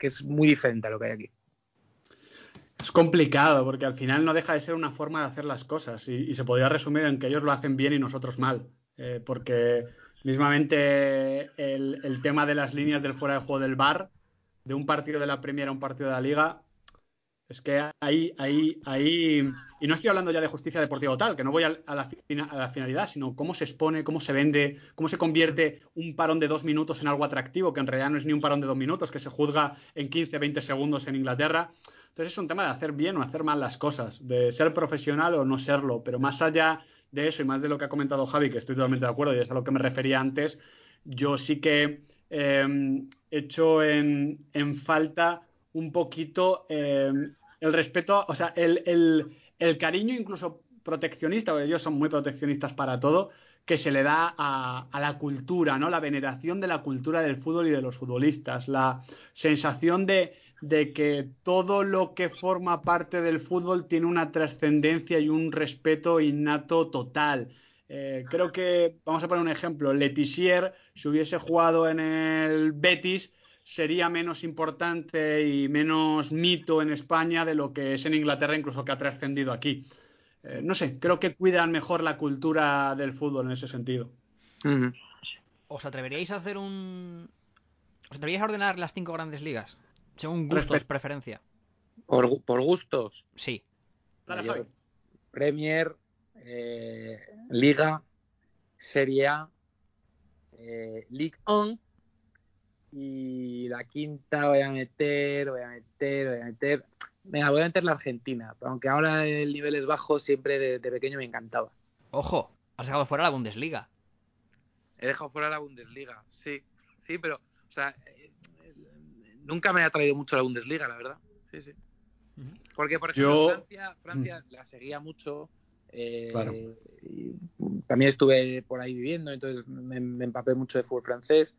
[SPEAKER 5] es muy diferente a lo que hay aquí.
[SPEAKER 6] Es complicado porque al final no deja de ser una forma de hacer las cosas y, y se podría resumir en que ellos lo hacen bien y nosotros mal. Eh, porque mismamente el, el tema de las líneas del fuera de juego del bar, de un partido de la Premier a un partido de la Liga, es que ahí, ahí, ahí, y no estoy hablando ya de justicia deportiva o tal, que no voy a la finalidad, sino cómo se expone, cómo se vende, cómo se convierte un parón de dos minutos en algo atractivo, que en realidad no es ni un parón de dos minutos, que se juzga en 15, 20 segundos en Inglaterra. Entonces es un tema de hacer bien o hacer mal las cosas, de ser profesional o no serlo, pero más allá de eso y más de lo que ha comentado Javi, que estoy totalmente de acuerdo y es a lo que me refería antes, yo sí que eh, echo en, en falta un poquito eh, el respeto, o sea, el, el- el cariño incluso proteccionista, porque ellos son muy proteccionistas para todo, que se le da a, la cultura, ¿no? La veneración de la cultura del fútbol y de los futbolistas, la sensación de, de que todo lo que forma parte del fútbol tiene una trascendencia y un respeto innato total. Eh, creo que, vamos a poner un ejemplo, Letizier, si hubiese jugado en el Betis, sería menos importante y menos mito en España de lo que es en Inglaterra, incluso que ha trascendido aquí. Eh, no sé, creo que cuidan mejor la cultura del fútbol en ese sentido.
[SPEAKER 3] ¿Os atreveríais a hacer un... ¿Os atreveríais a ordenar las cinco grandes ligas? Según gustos,
[SPEAKER 6] Respect-
[SPEAKER 3] preferencia.
[SPEAKER 5] Por, gu- por gustos,
[SPEAKER 3] Sí.
[SPEAKER 6] Dale,
[SPEAKER 5] Yo-
[SPEAKER 6] Javi.
[SPEAKER 5] Premier, eh, Liga, Serie A, eh, League On y la quinta voy a meter, voy a meter, voy a meter. Venga, voy a meter la Argentina, aunque ahora el nivel es bajo, siempre de, de pequeño me encantaba.
[SPEAKER 3] Ojo, has dejado fuera la Bundesliga.
[SPEAKER 5] He dejado fuera la Bundesliga, sí, sí, pero, o sea, eh, nunca me ha traído mucho la Bundesliga, la verdad. Sí, sí. Porque, por ejemplo,
[SPEAKER 6] Yo-
[SPEAKER 5] Francia, Francia la seguía mucho. eh,
[SPEAKER 6] Claro.
[SPEAKER 5] y también estuve por ahí viviendo, entonces me, me empapé mucho de fútbol francés.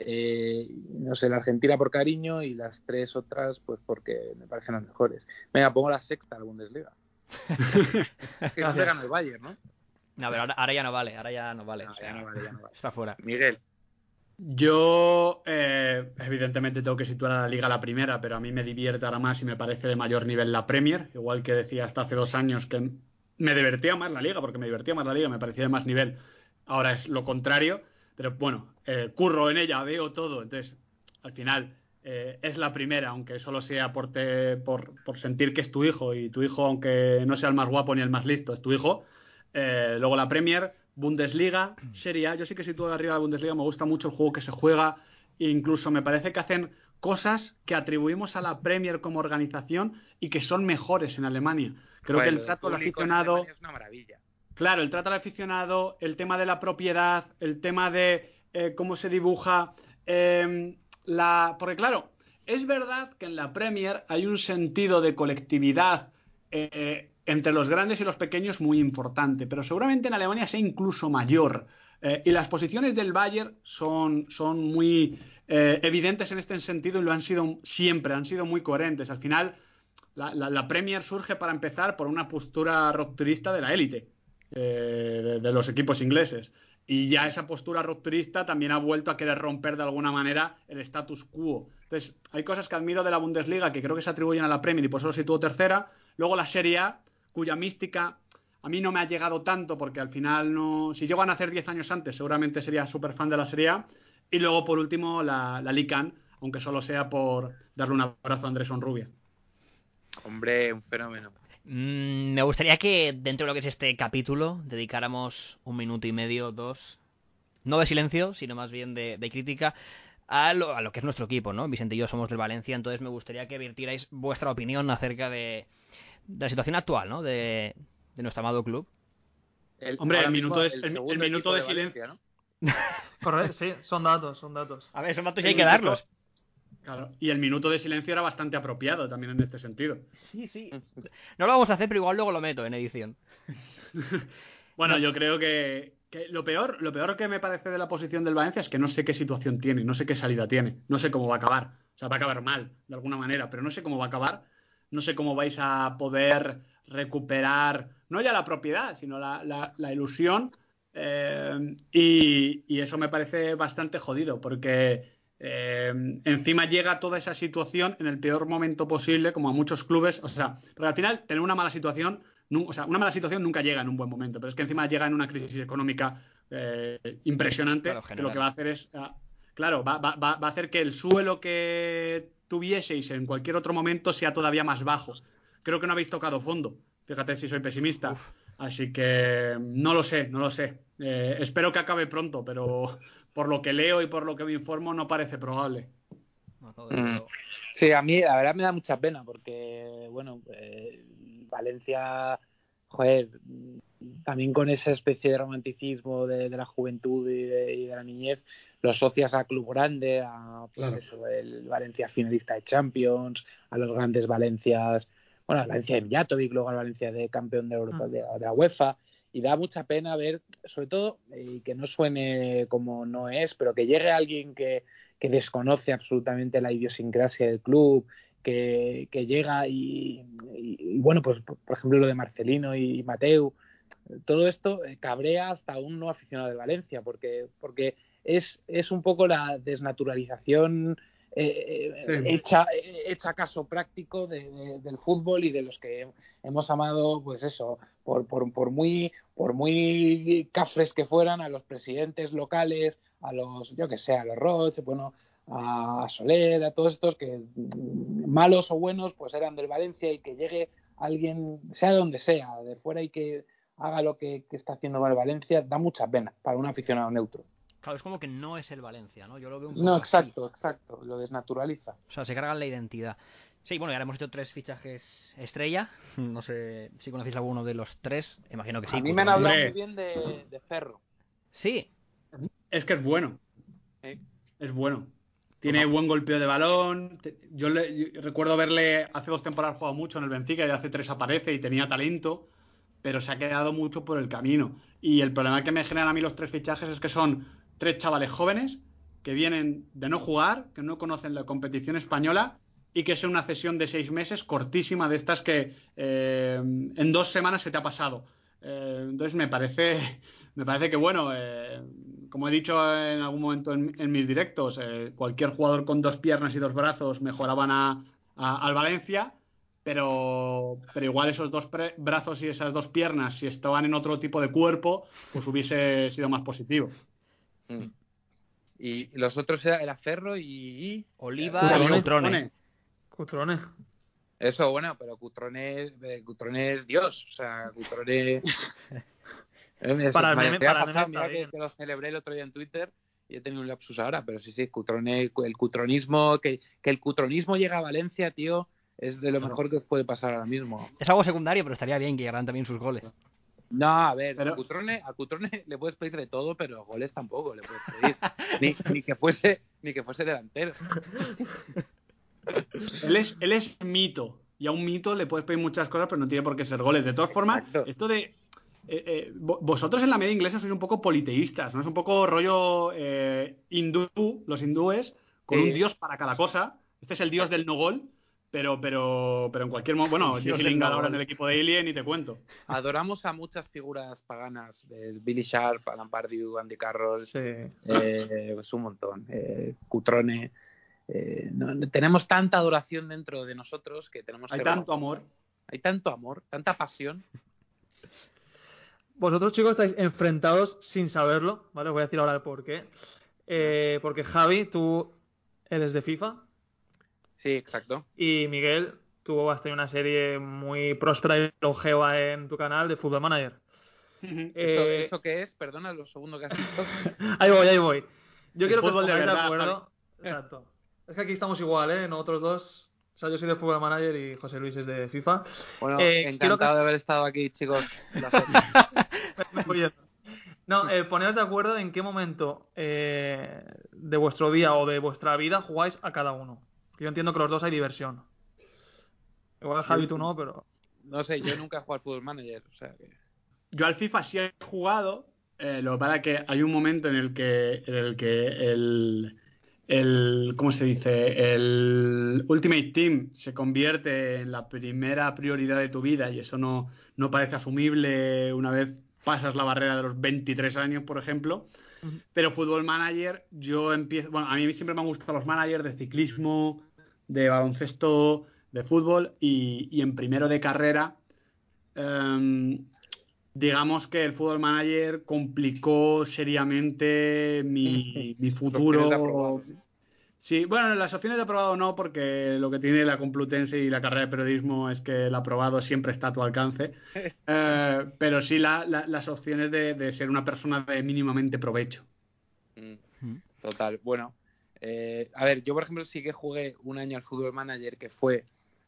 [SPEAKER 5] Eh, no sé, la Argentina por cariño y las tres otras, pues porque me parecen las mejores. Venga, pongo la sexta, la Bundesliga. que siempre gana el Bayern, ¿no?
[SPEAKER 3] No, pero ahora, ahora ya no vale, ahora ya no vale.
[SPEAKER 5] No,
[SPEAKER 3] o sea,
[SPEAKER 5] ya no vale, ya no vale.
[SPEAKER 3] Está fuera.
[SPEAKER 5] Miguel,
[SPEAKER 6] Yo, eh, evidentemente, tengo que situar a la Liga la primera, pero a mí me divierte ahora más y me parece de mayor nivel la Premier. Igual que decía hasta hace dos años que me divertía más la Liga, porque me divertía más la Liga, me parecía de más nivel. Ahora es lo contrario, pero bueno, eh, curro en ella, veo todo. Entonces, al final, eh, es la primera, aunque solo sea por, te- por, por sentir que es tu hijo, y tu hijo, aunque no sea el más guapo ni el más listo, es tu hijo. Eh, luego la Premier, Bundesliga, Serie A. Yo sí que sitúo arriba la Bundesliga, me gusta mucho el juego que se juega. E incluso me parece que hacen cosas que atribuimos a la Premier como organización y que son mejores en Alemania. Creo que el
[SPEAKER 5] del
[SPEAKER 6] trato
[SPEAKER 5] en
[SPEAKER 6] aficionado.
[SPEAKER 5] Es una maravilla.
[SPEAKER 6] Claro, el trato al aficionado, el tema de la propiedad, el tema de eh, cómo se dibuja eh, la. Porque, claro, es verdad que en la Premier hay un sentido de colectividad eh, entre los grandes y los pequeños muy importante, pero seguramente en Alemania sea incluso mayor. Eh, y las posiciones del Bayern son, son muy evidentes en este sentido y lo han sido siempre, han sido muy coherentes. Al final, la, la- la Premier surge para empezar por una postura rupturista de la élite, eh, de, los equipos ingleses. Y ya esa postura rupturista también ha vuelto a querer romper de alguna manera el status quo. Entonces, hay cosas que admiro de la Bundesliga que creo que se atribuyen a la Premier y por eso lo sitúo tercera. Luego la Serie A, cuya mística a mí no me ha llegado tanto porque al final no. Si llego a nacer 10 años antes, seguramente sería súper fan de la Serie A. Y luego, por último, la, la 1, aunque solo sea por darle un abrazo a Andrés Onrubia.
[SPEAKER 5] Hombre, un fenómeno.
[SPEAKER 3] Mm, me gustaría que dentro de lo que es este capítulo dedicáramos un minuto y medio, dos, no de silencio, sino más bien de, de crítica a lo, a lo que es nuestro equipo, ¿no? Vicente y yo somos del Valencia, entonces me gustaría que vertierais vuestra opinión acerca de, de la situación actual, ¿no? De, de nuestro amado club.
[SPEAKER 5] El-
[SPEAKER 6] Hombre, el minuto de- el- el
[SPEAKER 5] segundo
[SPEAKER 6] minuto
[SPEAKER 5] equipo
[SPEAKER 6] de
[SPEAKER 5] Valencia, ¿no?
[SPEAKER 4] Correcto, sí, son datos, son datos.
[SPEAKER 3] A ver, son datos y hay que
[SPEAKER 6] minuto-
[SPEAKER 3] darlos.
[SPEAKER 6] Claro, y el minuto de silencio era bastante apropiado también en este sentido.
[SPEAKER 3] Sí, sí. No lo vamos a hacer, pero igual luego lo meto en edición.
[SPEAKER 6] Bueno, yo creo que, que lo peor, lo peor que me parece de la posición del Valencia es que no sé qué situación tiene, no sé qué salida tiene, no sé cómo va a acabar. O sea, va a acabar mal, de alguna manera, pero no sé cómo va a acabar. No sé cómo vais a poder recuperar no ya la propiedad, sino la, la- la ilusión. eh, y, y eso me parece bastante jodido, porque eh, encima llega toda esa situación en el peor momento posible, como a muchos clubes. O sea, porque al final tener una mala situación, o sea, una mala situación nunca llega en un buen momento, pero es que encima llega en una crisis económica eh, impresionante,
[SPEAKER 3] Claro,
[SPEAKER 6] que lo que va a hacer es, ah, claro, va, va- va- va a hacer que el suelo que tuvieseis en cualquier otro momento sea todavía más bajo. Creo que no habéis tocado fondo. Fíjate si soy pesimista. Así que no lo sé, no lo sé. Eh, espero que acabe pronto, pero por lo que leo y por lo que me informo no parece probable.
[SPEAKER 3] No, no, de
[SPEAKER 5] Mm. Sí, a mí la verdad me da mucha pena porque, bueno, eh, Valencia, joder, también con esa especie de romanticismo de, de la juventud y de, y de la niñez, lo asocias a club grande, a pues
[SPEAKER 6] Claro.
[SPEAKER 5] eso, el Valencia finalista de Champions, a los grandes Valencias, bueno, al Valencia de Mijatovic, luego al Valencia de campeón de Europa de, de la UEFA, y da mucha pena ver, sobre todo, y que no suene como no es, pero que llegue alguien que, que desconoce absolutamente la idiosincrasia del club, que, que llega y, y- y, bueno, pues por por ejemplo lo de Marcelino y Mateu, todo esto eh, cabrea hasta un no aficionado de Valencia, porque, porque es, es un poco la desnaturalización eh, eh,
[SPEAKER 6] Sí.
[SPEAKER 5] hecha, eh, hecha caso práctico de- de- del fútbol y de los que hemos amado, pues eso, por, por, por muy por muy cafres que fueran, a los presidentes locales, a los, yo que sé, a los Roche, bueno, a Soler, a todos estos que mm, malos o buenos, pues eran del Valencia y que llegue alguien, sea de donde sea, de fuera y que haga lo que, que está haciendo el Valencia, da mucha pena para un aficionado neutro.
[SPEAKER 3] Claro, es como que no es el Valencia, ¿no? Yo lo veo un poco
[SPEAKER 5] No,
[SPEAKER 3] así.
[SPEAKER 5] exacto, exacto, lo desnaturaliza.
[SPEAKER 3] O sea, se cargan la identidad. Sí, bueno, y ahora hemos hecho tres fichajes estrella. No sé si conocéis alguno de los tres. Imagino que sí.
[SPEAKER 5] a mí me han hablado muy bien de, de Ferro.
[SPEAKER 3] Sí,
[SPEAKER 6] Es que es bueno.
[SPEAKER 5] Sí.
[SPEAKER 6] Es bueno. Tiene buen golpeo de balón. Yo, le- yo recuerdo verle hace dos temporadas jugado mucho en el Benfica y hace tres aparece y tenía talento, pero se ha quedado mucho por el camino. Y el problema que me generan a mí los tres fichajes es que son tres chavales jóvenes que vienen de no jugar, que no conocen la competición española y que es una cesión de seis meses cortísima de estas que eh, en dos semanas se te ha pasado. Eh, entonces me parece, me parece que bueno, eh, como he dicho en algún momento en, en mis directos, cualquier jugador con dos piernas y dos brazos mejoraban a- al Valencia, pero, pero igual esos dos brazos y esas dos piernas, si estaban en otro tipo de cuerpo, pues hubiese sido más positivo.
[SPEAKER 5] Mm. Y los otros era, era Ferro y, y-
[SPEAKER 3] Oliva
[SPEAKER 4] Cutrone,
[SPEAKER 3] y Cutrone.
[SPEAKER 6] Cutrone.
[SPEAKER 5] Eso, bueno, pero Cutrone, eh, Cutrone es Dios. O sea, Cutrone. Eh, eso,
[SPEAKER 4] Para el meme- para el
[SPEAKER 5] pasado,
[SPEAKER 4] meme está
[SPEAKER 5] que, lo celebré el otro día en Twitter y he tenido un lapsus ahora, pero sí, sí, Cutrone, el cutronismo, que, que el cutronismo llega a Valencia, tío, es de lo
[SPEAKER 6] Claro.
[SPEAKER 5] mejor que os puede pasar ahora mismo.
[SPEAKER 3] Es algo secundario, pero estaría bien que llegaran también sus goles.
[SPEAKER 5] No, a ver,
[SPEAKER 6] Pero-
[SPEAKER 5] a, Cutrone, a Cutrone le puedes pedir de todo, pero goles tampoco le puedes pedir. ni, ni que fuese, ni que fuese delantero.
[SPEAKER 6] Él es, él es mito. Y a un mito le puedes pedir muchas cosas, pero no tiene por qué ser goles. De todas formas,
[SPEAKER 5] Exacto.
[SPEAKER 6] esto de. eh, eh, vo- vosotros en la media inglesa sois un poco politeístas, ¿no? Es un poco rollo eh, hindú, los hindúes, con
[SPEAKER 5] Sí.
[SPEAKER 6] un dios para cada cosa. Este es el dios del no gol, pero, pero, pero en cualquier momento. Bueno, Jesse
[SPEAKER 3] del
[SPEAKER 6] Lingard ahora en el equipo de Alien y te cuento.
[SPEAKER 5] Adoramos a muchas figuras paganas, eh, Billy Sharp, Alan Pardew, Andy Carroll,
[SPEAKER 4] Sí.
[SPEAKER 5] eh, pues un montón, eh, Cutrone. eh, no- tenemos tanta adoración dentro de nosotros que tenemos
[SPEAKER 6] Hay
[SPEAKER 5] que
[SPEAKER 6] tanto amor.
[SPEAKER 5] hay tanto amor, tanta pasión.
[SPEAKER 4] Vosotros, chicos, estáis enfrentados sin saberlo, ¿vale? Os voy a decir ahora el por qué. Eh, porque Javi, tú eres de FIFA
[SPEAKER 5] Sí, exacto.
[SPEAKER 4] y Miguel, tú has tenido una serie muy próspera y longeva en tu canal de Football Manager.
[SPEAKER 5] ¿Eso,
[SPEAKER 4] Eh,
[SPEAKER 5] ¿Eso qué es? Perdona, lo segundo que has dicho.
[SPEAKER 4] Ahí voy, ahí voy. Yo
[SPEAKER 6] El
[SPEAKER 4] quiero que os
[SPEAKER 6] de
[SPEAKER 4] pongáis de
[SPEAKER 6] verdad,
[SPEAKER 4] acuerdo. Exacto. Es que aquí estamos igual, ¿eh? Nosotros dos. O sea, yo soy de Football Manager y José Luis es de FIFA.
[SPEAKER 5] Bueno,
[SPEAKER 4] Eh,
[SPEAKER 5] encantado
[SPEAKER 4] que-
[SPEAKER 5] de haber estado aquí, chicos.
[SPEAKER 4] No, eh, poneros de acuerdo en qué momento eh, de vuestro día o de vuestra vida jugáis a cada uno. Yo entiendo que los dos hay diversión. Igual Javi tú no, pero.
[SPEAKER 5] No sé, yo nunca he jugado al Football Manager, o sea que...
[SPEAKER 6] Yo al FIFA sí he jugado, eh, lo que pasa es que hay un momento en el que, en el, que el, el, ¿cómo se dice? El Ultimate Team se convierte en la primera prioridad de tu vida y eso no, no parece asumible una vez pasas la barrera de los 23 años, por ejemplo. Pero Fútbol Manager, yo empiezo. Bueno, a mí siempre me han gustado los managers de ciclismo, de baloncesto, de fútbol y, y en primero de carrera. em, digamos que el Fútbol Manager complicó seriamente mi, mi futuro.
[SPEAKER 5] opciones de aprobado.
[SPEAKER 6] Sí, bueno, las opciones de aprobado no, porque lo que tiene la Complutense y la carrera de periodismo es que el aprobado siempre está a tu alcance. Eh, pero sí la- la- las opciones de, de ser una persona de mínimamente provecho.
[SPEAKER 5] Mm, Total. Bueno, eh, a ver, yo por ejemplo sí que jugué un año al fútbol manager que fue,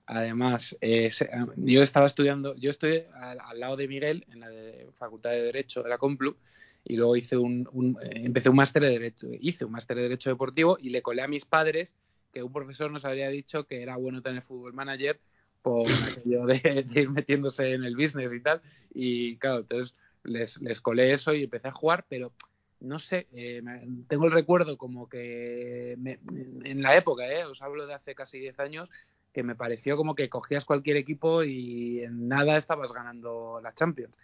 [SPEAKER 5] además, eh, yo estaba estudiando, yo estoy al, lado de Miguel en la de Facultad de Derecho de la Complu y luego hice un, eh, empecé un máster de Derecho, hice un máster de Derecho Deportivo y le colé a mis padres que un profesor nos había dicho que era bueno tener fútbol manager por aquello de, de ir metiéndose en el business y tal. Y claro, entonces les, les colé eso y empecé a jugar, pero no sé, eh, tengo el recuerdo como que me- en la época, eh, os hablo de hace casi 10 años, que me pareció como que cogías cualquier equipo y en nada estabas ganando la Champions.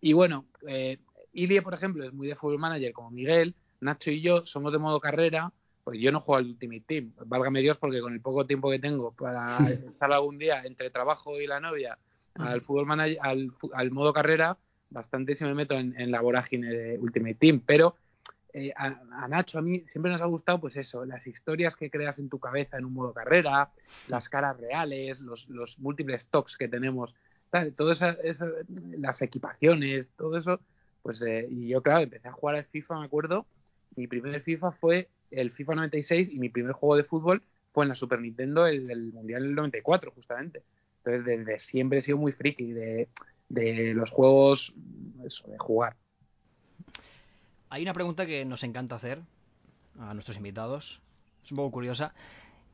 [SPEAKER 5] Y bueno, eh, Ilie, por ejemplo, es muy de fútbol manager como Miguel, Nacho y yo somos de modo carrera, pues yo no juego al Ultimate Team, válgame Dios, porque con el poco tiempo que tengo para estar algún día entre trabajo y la novia al fútbol manager, al, al modo carrera, bastante se me meto en, en la vorágine de Ultimate Team, pero eh, a, a Nacho, a mí siempre nos ha gustado, pues eso, las historias que creas en tu cabeza en un modo carrera, las caras reales, los, los múltiples stocks que tenemos, tal, todo esa, esa- las equipaciones, todo eso, pues, eh, y yo, claro, empecé a jugar al FIFA, me acuerdo, mi primer FIFA fue el FIFA 96 y mi primer juego de fútbol fue en la Super Nintendo, el del Mundial del 94, justamente. Entonces, desde siempre he sido muy friki de, de los juegos, eso, de jugar.
[SPEAKER 3] Hay una pregunta que nos encanta hacer a nuestros invitados. Es un poco curiosa.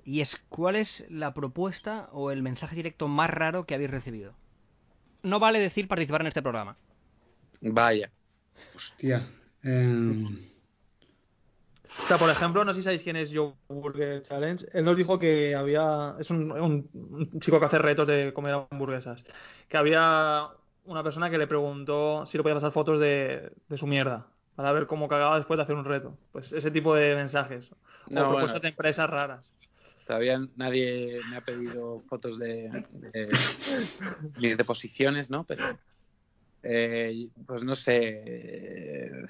[SPEAKER 3] Y es, ¿cuál es la propuesta o el mensaje directo más raro que habéis recibido? No vale decir participar en este programa.
[SPEAKER 5] Vaya.
[SPEAKER 6] Hostia. em,
[SPEAKER 4] O sea, por ejemplo, no sé si sabéis quién es Joe Burger Challenge. Él nos dijo que había. Es un, un- un chico que hace retos de comer hamburguesas. Que había una persona que le preguntó si le podía pasar fotos de, de su mierda. Para ver cómo cagaba después de hacer un reto. Pues ese tipo de mensajes. O
[SPEAKER 5] No,
[SPEAKER 4] propuestas
[SPEAKER 5] bueno.
[SPEAKER 4] de empresas raras.
[SPEAKER 5] Todavía nadie me ha pedido fotos de, de mis deposiciones, ¿no? Pero, eh, pues no sé. eh,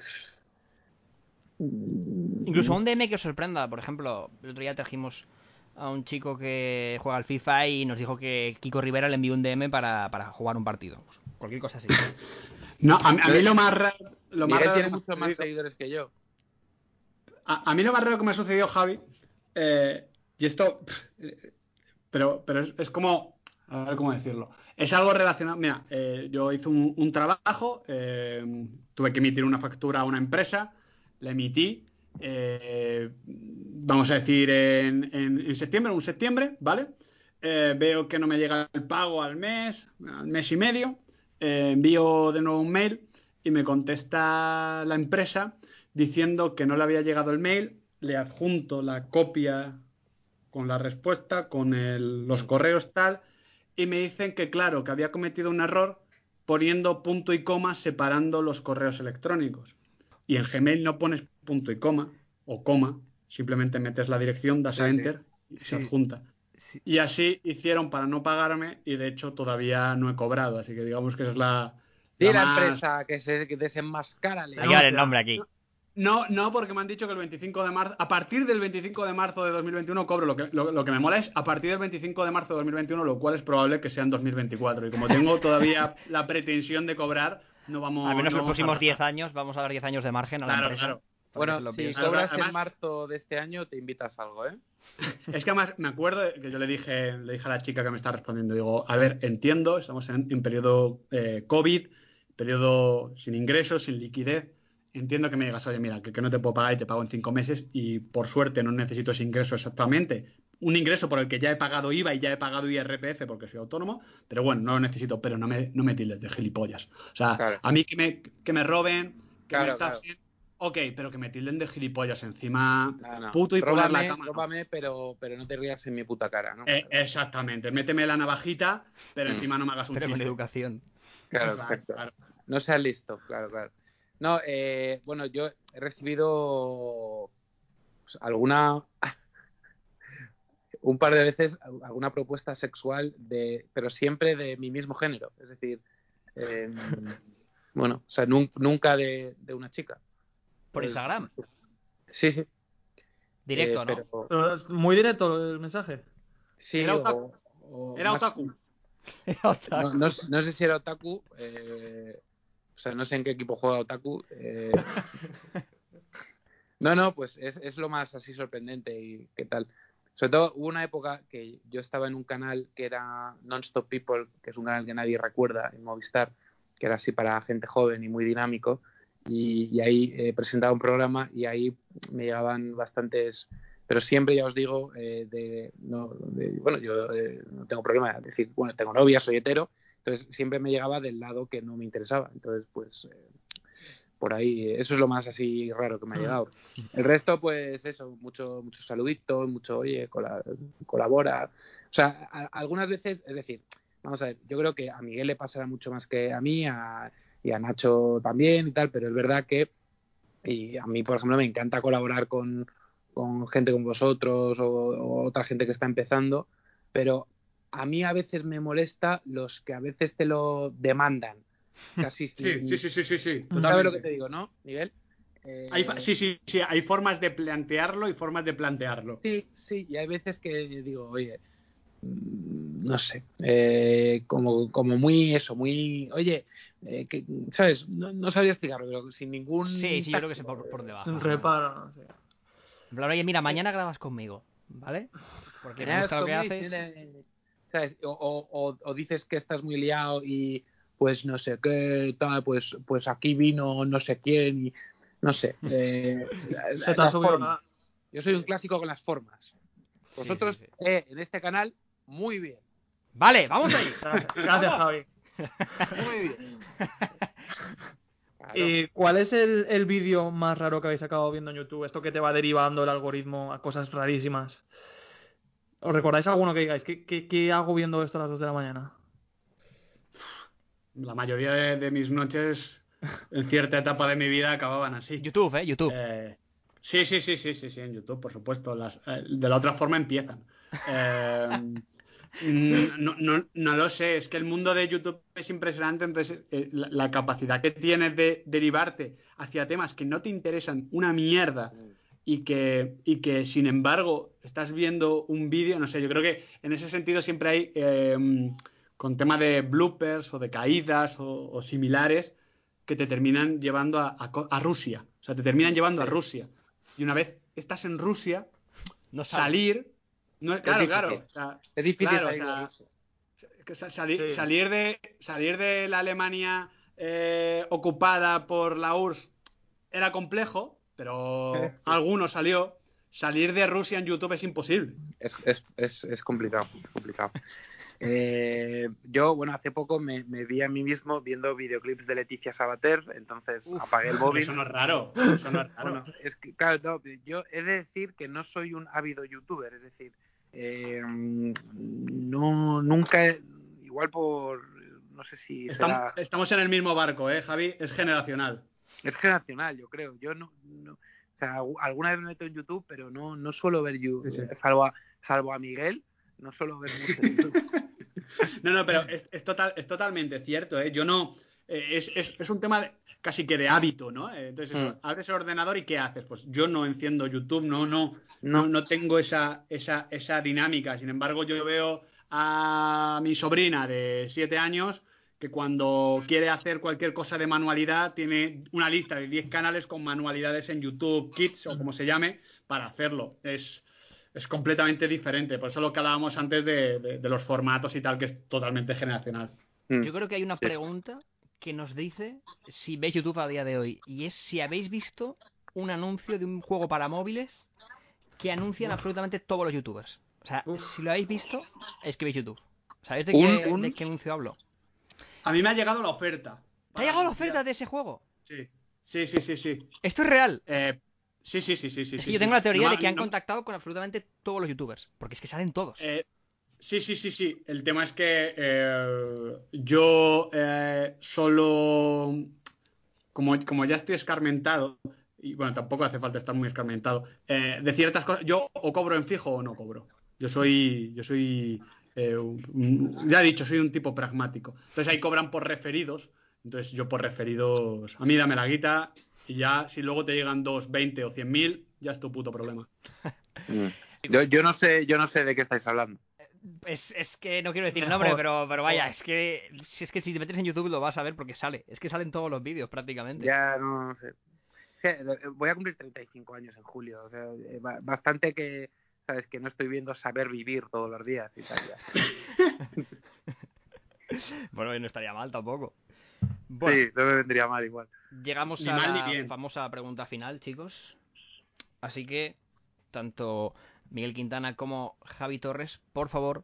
[SPEAKER 3] Incluso un DM que os sorprenda. Por ejemplo, el otro día trajimos a un chico que juega al FIFA y nos dijo que Kiko Rivera le envió un DM para, para jugar un partido. Pues, cualquier cosa así.
[SPEAKER 6] No, a, a mí lo más raro. Lo más raro
[SPEAKER 5] tiene mucho más seguidores que yo.
[SPEAKER 6] A, a mí lo más raro que me ha sucedido, Javi, eh, y esto, pero, pero es, es como, a ver cómo decirlo, es algo relacionado, mira, eh, yo hice un, un trabajo, eh, tuve que emitir una factura a una empresa, la emití, eh, vamos a decir, en, en- en septiembre, un septiembre, ¿vale? Eh, veo que no me llega el pago al mes, al mes y medio, eh, envío de nuevo un mail y me contesta la empresa diciendo que no le había llegado el mail, le adjunto la copia con la respuesta, con el- los correos tal, y me dicen que claro, que había cometido un error poniendo punto y coma separando los correos electrónicos. Y en Gmail no pones punto y coma o coma, simplemente metes la dirección, das a
[SPEAKER 5] Sí,
[SPEAKER 6] enter y se adjunta. Y así hicieron para no pagarme y de hecho todavía no he cobrado, así que digamos que esa es la...
[SPEAKER 5] Sí, la
[SPEAKER 6] más-
[SPEAKER 5] empresa que se desenmascara.
[SPEAKER 3] Hay que dar el nombre aquí.
[SPEAKER 6] No, no, porque me han dicho que el 25 de marzo, a partir del 25 de marzo de 2021 cobro. Lo que, lo, lo que me mola es a partir del 25 de marzo de 2021, lo cual es probable que sea en 2024. Y como tengo todavía la pretensión de cobrar, no vamos
[SPEAKER 3] Al menos
[SPEAKER 6] no
[SPEAKER 3] los próximos
[SPEAKER 6] pasar.
[SPEAKER 3] 10 años vamos a dar 10 años de margen a la
[SPEAKER 6] Claro,
[SPEAKER 3] empresa.
[SPEAKER 6] claro.
[SPEAKER 5] Bueno, si cobras en
[SPEAKER 6] Además-
[SPEAKER 5] marzo de este año, te invitas a algo, ¿eh?
[SPEAKER 6] Es que además me acuerdo que yo le dije, le dije a la chica que me está respondiendo, digo, a ver, entiendo, estamos en, en periodo eh, COVID, periodo sin ingresos, sin liquidez. Entiendo que me digas, oye, mira, que, que no te puedo pagar y te pago en cinco meses y por suerte no necesito ese ingreso exactamente. Un ingreso por el que ya he pagado IVA y ya he pagado IRPF porque soy autónomo, pero bueno, no lo necesito, pero no me, no me tildes de gilipollas. O sea,
[SPEAKER 5] Claro.
[SPEAKER 6] a mí que me, que me roben, que
[SPEAKER 5] Claro,
[SPEAKER 6] me estafen, ok, pero que me tilden de gilipollas encima,
[SPEAKER 5] No, no.
[SPEAKER 6] puto y poner la
[SPEAKER 5] Róbame,
[SPEAKER 6] cama.
[SPEAKER 5] róbame, pero, pero no te rías en mi puta cara, ¿no?
[SPEAKER 6] Eh, exactamente, méteme la navajita, pero
[SPEAKER 5] Mm.
[SPEAKER 6] encima no me hagas un
[SPEAKER 3] Pero con
[SPEAKER 6] chiste.
[SPEAKER 3] educación.
[SPEAKER 5] Claro,
[SPEAKER 6] Claro,
[SPEAKER 5] perfecto.
[SPEAKER 6] claro.
[SPEAKER 5] No seas listo, claro, claro. No, eh, bueno, yo he recibido pues, alguna un par de veces alguna propuesta sexual de, pero siempre de mi mismo género, es decir, eh, bueno, o sea, nun- nunca de, de una chica.
[SPEAKER 3] Por Instagram.
[SPEAKER 5] Sí, sí.
[SPEAKER 3] Directo,
[SPEAKER 5] eh,
[SPEAKER 3] ¿no?
[SPEAKER 5] pero-
[SPEAKER 4] Pero es muy directo el mensaje.
[SPEAKER 5] sí,
[SPEAKER 6] Era otaku.
[SPEAKER 5] o
[SPEAKER 6] Era
[SPEAKER 5] más-
[SPEAKER 6] otaku.
[SPEAKER 5] No, no sé- no sé si era Otaku. eh, o sea, no sé en qué equipo juega Otaku. eh. no, no, pues es, es lo más así sorprendente y qué tal. Sobre todo hubo una época que yo estaba en un canal que era Non-Stop People, que es un canal que nadie recuerda en Movistar, que era así para gente joven y muy dinámico. Y, y ahí eh, presentaba un programa y ahí me llegaban bastantes pero siempre ya os digo eh, de, no, de- bueno yo eh, no tengo problema de decir bueno tengo novia soy hetero entonces siempre me llegaba del lado que no me interesaba entonces pues eh, por ahí eso es lo más así raro que me ha llegado. El resto pues eso mucho muchos saluditos mucho oye cola- colabora o sea a- algunas veces es decir vamos a ver yo creo que a Miguel le pasará mucho más que a mí a- y a Nacho también y tal pero es verdad que y a mí por ejemplo me encanta colaborar con con gente como vosotros o, o otra gente que está empezando, pero a mí a veces me molesta los que a veces te lo demandan. Casi
[SPEAKER 6] Sí, sí, sí, sí, sí, sí,
[SPEAKER 5] ¿Sabes lo que te digo, no, Miguel? Eh,
[SPEAKER 6] Hay fa- sí, sí, sí, hay formas de plantearlo y formas de plantearlo.
[SPEAKER 5] sí, sí, y hay veces que digo, oye, no sé, eh, como, como muy eso, muy, oye, eh, que, ¿sabes? No, no sabría explicarlo, pero sin ningún...
[SPEAKER 3] Sí, sí, yo creo que sé por, por más o menos.
[SPEAKER 4] reparo, no sé.
[SPEAKER 3] En plan, oye, mira, mañana grabas conmigo, ¿vale? Porque me gusta lo que haces.
[SPEAKER 5] ¿sabes? O, o- o- o dices que estás muy liado y pues no sé qué tal, pues, pues aquí vino no sé quién y no sé. eh,
[SPEAKER 4] Se te ha
[SPEAKER 5] las
[SPEAKER 4] subido
[SPEAKER 5] formas.
[SPEAKER 4] la-
[SPEAKER 5] Yo soy un clásico con las formas. Vosotros
[SPEAKER 3] sí, sí.
[SPEAKER 5] eh, en este canal, muy bien.
[SPEAKER 3] Vale, vamos ahí.
[SPEAKER 4] Gracias, Javi.
[SPEAKER 5] Muy bien. Claro.
[SPEAKER 4] ¿Y cuál es el, el vídeo más raro que habéis acabado viendo en YouTube? Esto que te va derivando el algoritmo a cosas rarísimas. ¿Os recordáis alguno que digáis? ¿Qué, qué, qué hago viendo esto a las 2 de la mañana?
[SPEAKER 6] La mayoría de, de mis noches, en cierta etapa de mi vida, acababan así.
[SPEAKER 3] YouTube, ¿eh? YouTube.
[SPEAKER 6] Eh, sí, sí, sí, sí, sí, sí, en YouTube, por supuesto. Las, eh, de la otra forma empiezan. Eh, no, no, no lo sé, es que el mundo de YouTube es impresionante, entonces eh, la, la capacidad que tienes de derivarte hacia temas que no te interesan una mierda y que, y que sin embargo estás viendo un vídeo, no sé, yo creo que en ese sentido siempre hay, eh, con tema de bloopers o de caídas o, o similares, que te terminan llevando a, a co- a Rusia, o sea, te terminan llevando a Rusia. Y una vez estás en Rusia,
[SPEAKER 3] No
[SPEAKER 6] salir, no, claro,
[SPEAKER 5] difícil.
[SPEAKER 6] claro, o sea,
[SPEAKER 5] es difícil
[SPEAKER 6] claro,
[SPEAKER 5] salir
[SPEAKER 6] o sea,
[SPEAKER 5] de eso.
[SPEAKER 6] que sa- sali-
[SPEAKER 4] Sí.
[SPEAKER 6] salir de salir de la Alemania eh, ocupada por la URSS era complejo, pero alguno salió. Salir de Rusia en YouTube es imposible.
[SPEAKER 5] Es, es, es, es complicado, es complicado. Eh, yo, bueno, hace poco me, me vi a mí mismo viendo videoclips de Leticia Sabater, entonces
[SPEAKER 3] Uf,
[SPEAKER 5] apagué el móvil.
[SPEAKER 6] Eso no es raro. Eso no es raro.
[SPEAKER 5] Bueno, es que, claro, no, yo he de decir que no soy un ávido youtuber, es decir, eh, no, nunca, he- igual por, no sé si será,
[SPEAKER 6] Estamos, estamos en el mismo barco, ¿eh, Javi? Es generacional.
[SPEAKER 5] es generacional, yo creo, yo no, no- o sea, algu- alguna vez me meto en YouTube, pero no, no suelo ver YouTube,
[SPEAKER 6] Sí, sí.
[SPEAKER 5] salvo a, salvo a Miguel, no suelo ver mucho YouTube.
[SPEAKER 6] No, no, pero es, es total, es totalmente cierto, ¿eh? Yo no. Eh, es, es- es un tema de- casi que de hábito, ¿no? Eh, Entonces, eso,
[SPEAKER 5] Mm.
[SPEAKER 6] abres el ordenador y ¿qué haces? Pues yo no enciendo YouTube, no, no,
[SPEAKER 5] No.
[SPEAKER 6] no, no tengo esa, esa, esa dinámica. Sin embargo, yo veo a mi sobrina de 7 años que cuando quiere hacer cualquier cosa de manualidad tiene una lista de 10 canales con manualidades en YouTube Kids o como se llame para hacerlo. Es, es completamente diferente. Por eso lo que hablábamos antes de, de- de los formatos y tal, que es totalmente generacional.
[SPEAKER 5] Mm.
[SPEAKER 3] Yo creo que hay una
[SPEAKER 5] Sí.
[SPEAKER 3] pregunta que nos dice si veis YouTube a día de hoy. Y es si habéis visto un anuncio de un juego para móviles que anuncian absolutamente todos los youtubers. O sea, si lo habéis visto, es que veis YouTube. ¿Sabéis de,
[SPEAKER 5] Un-
[SPEAKER 3] qué,
[SPEAKER 5] un-
[SPEAKER 3] de qué anuncio hablo?
[SPEAKER 6] A mí me ha llegado la oferta.
[SPEAKER 3] ¿Te ha llegado la oferta de ese juego?
[SPEAKER 6] Sí. Sí, sí, sí, sí.
[SPEAKER 3] Esto es real.
[SPEAKER 6] Eh, sí, sí, sí, sí, sí.
[SPEAKER 3] Yo
[SPEAKER 6] sí.
[SPEAKER 3] tengo la teoría
[SPEAKER 6] No
[SPEAKER 3] de que han
[SPEAKER 6] no-
[SPEAKER 3] contactado con absolutamente todos los youtubers. Porque es que salen todos.
[SPEAKER 6] Eh, sí, sí, sí, sí. El tema es que eh, yo eh, solo, como, como ya estoy escarmentado, y bueno, tampoco hace falta estar muy escarmentado, eh, de ciertas cosas, yo o cobro en fijo o no cobro. Yo soy, yo soy, ya he dicho, soy un tipo pragmático. Entonces ahí cobran por referidos. Entonces yo por referidos, a mí dame la guita y ya si luego te llegan dos, 20 o 100 mil, ya es tu puto problema.
[SPEAKER 5] Yo no sé, yo no sé de qué estáis hablando.
[SPEAKER 3] Es, es que no quiero decir el nombre, pero, pero vaya, es que, si es que si te metes en YouTube lo vas a ver porque sale. Es que salen todos los vídeos prácticamente.
[SPEAKER 5] Ya no, no sé. Eh, voy a cumplir 35 años en julio. O sea, eh, ba- bastante que, sabes, que no estoy viendo saber vivir todos los días y tal. ya.
[SPEAKER 3] Bueno, y no estaría mal tampoco. Bueno,
[SPEAKER 5] Sí, no me vendría mal igual.
[SPEAKER 3] llegamos
[SPEAKER 6] Ni
[SPEAKER 3] a
[SPEAKER 6] mal
[SPEAKER 3] la
[SPEAKER 6] bien.
[SPEAKER 3] famosa pregunta final, chicos. Así que, tanto Miguel Quintana como Javi Torres, por favor,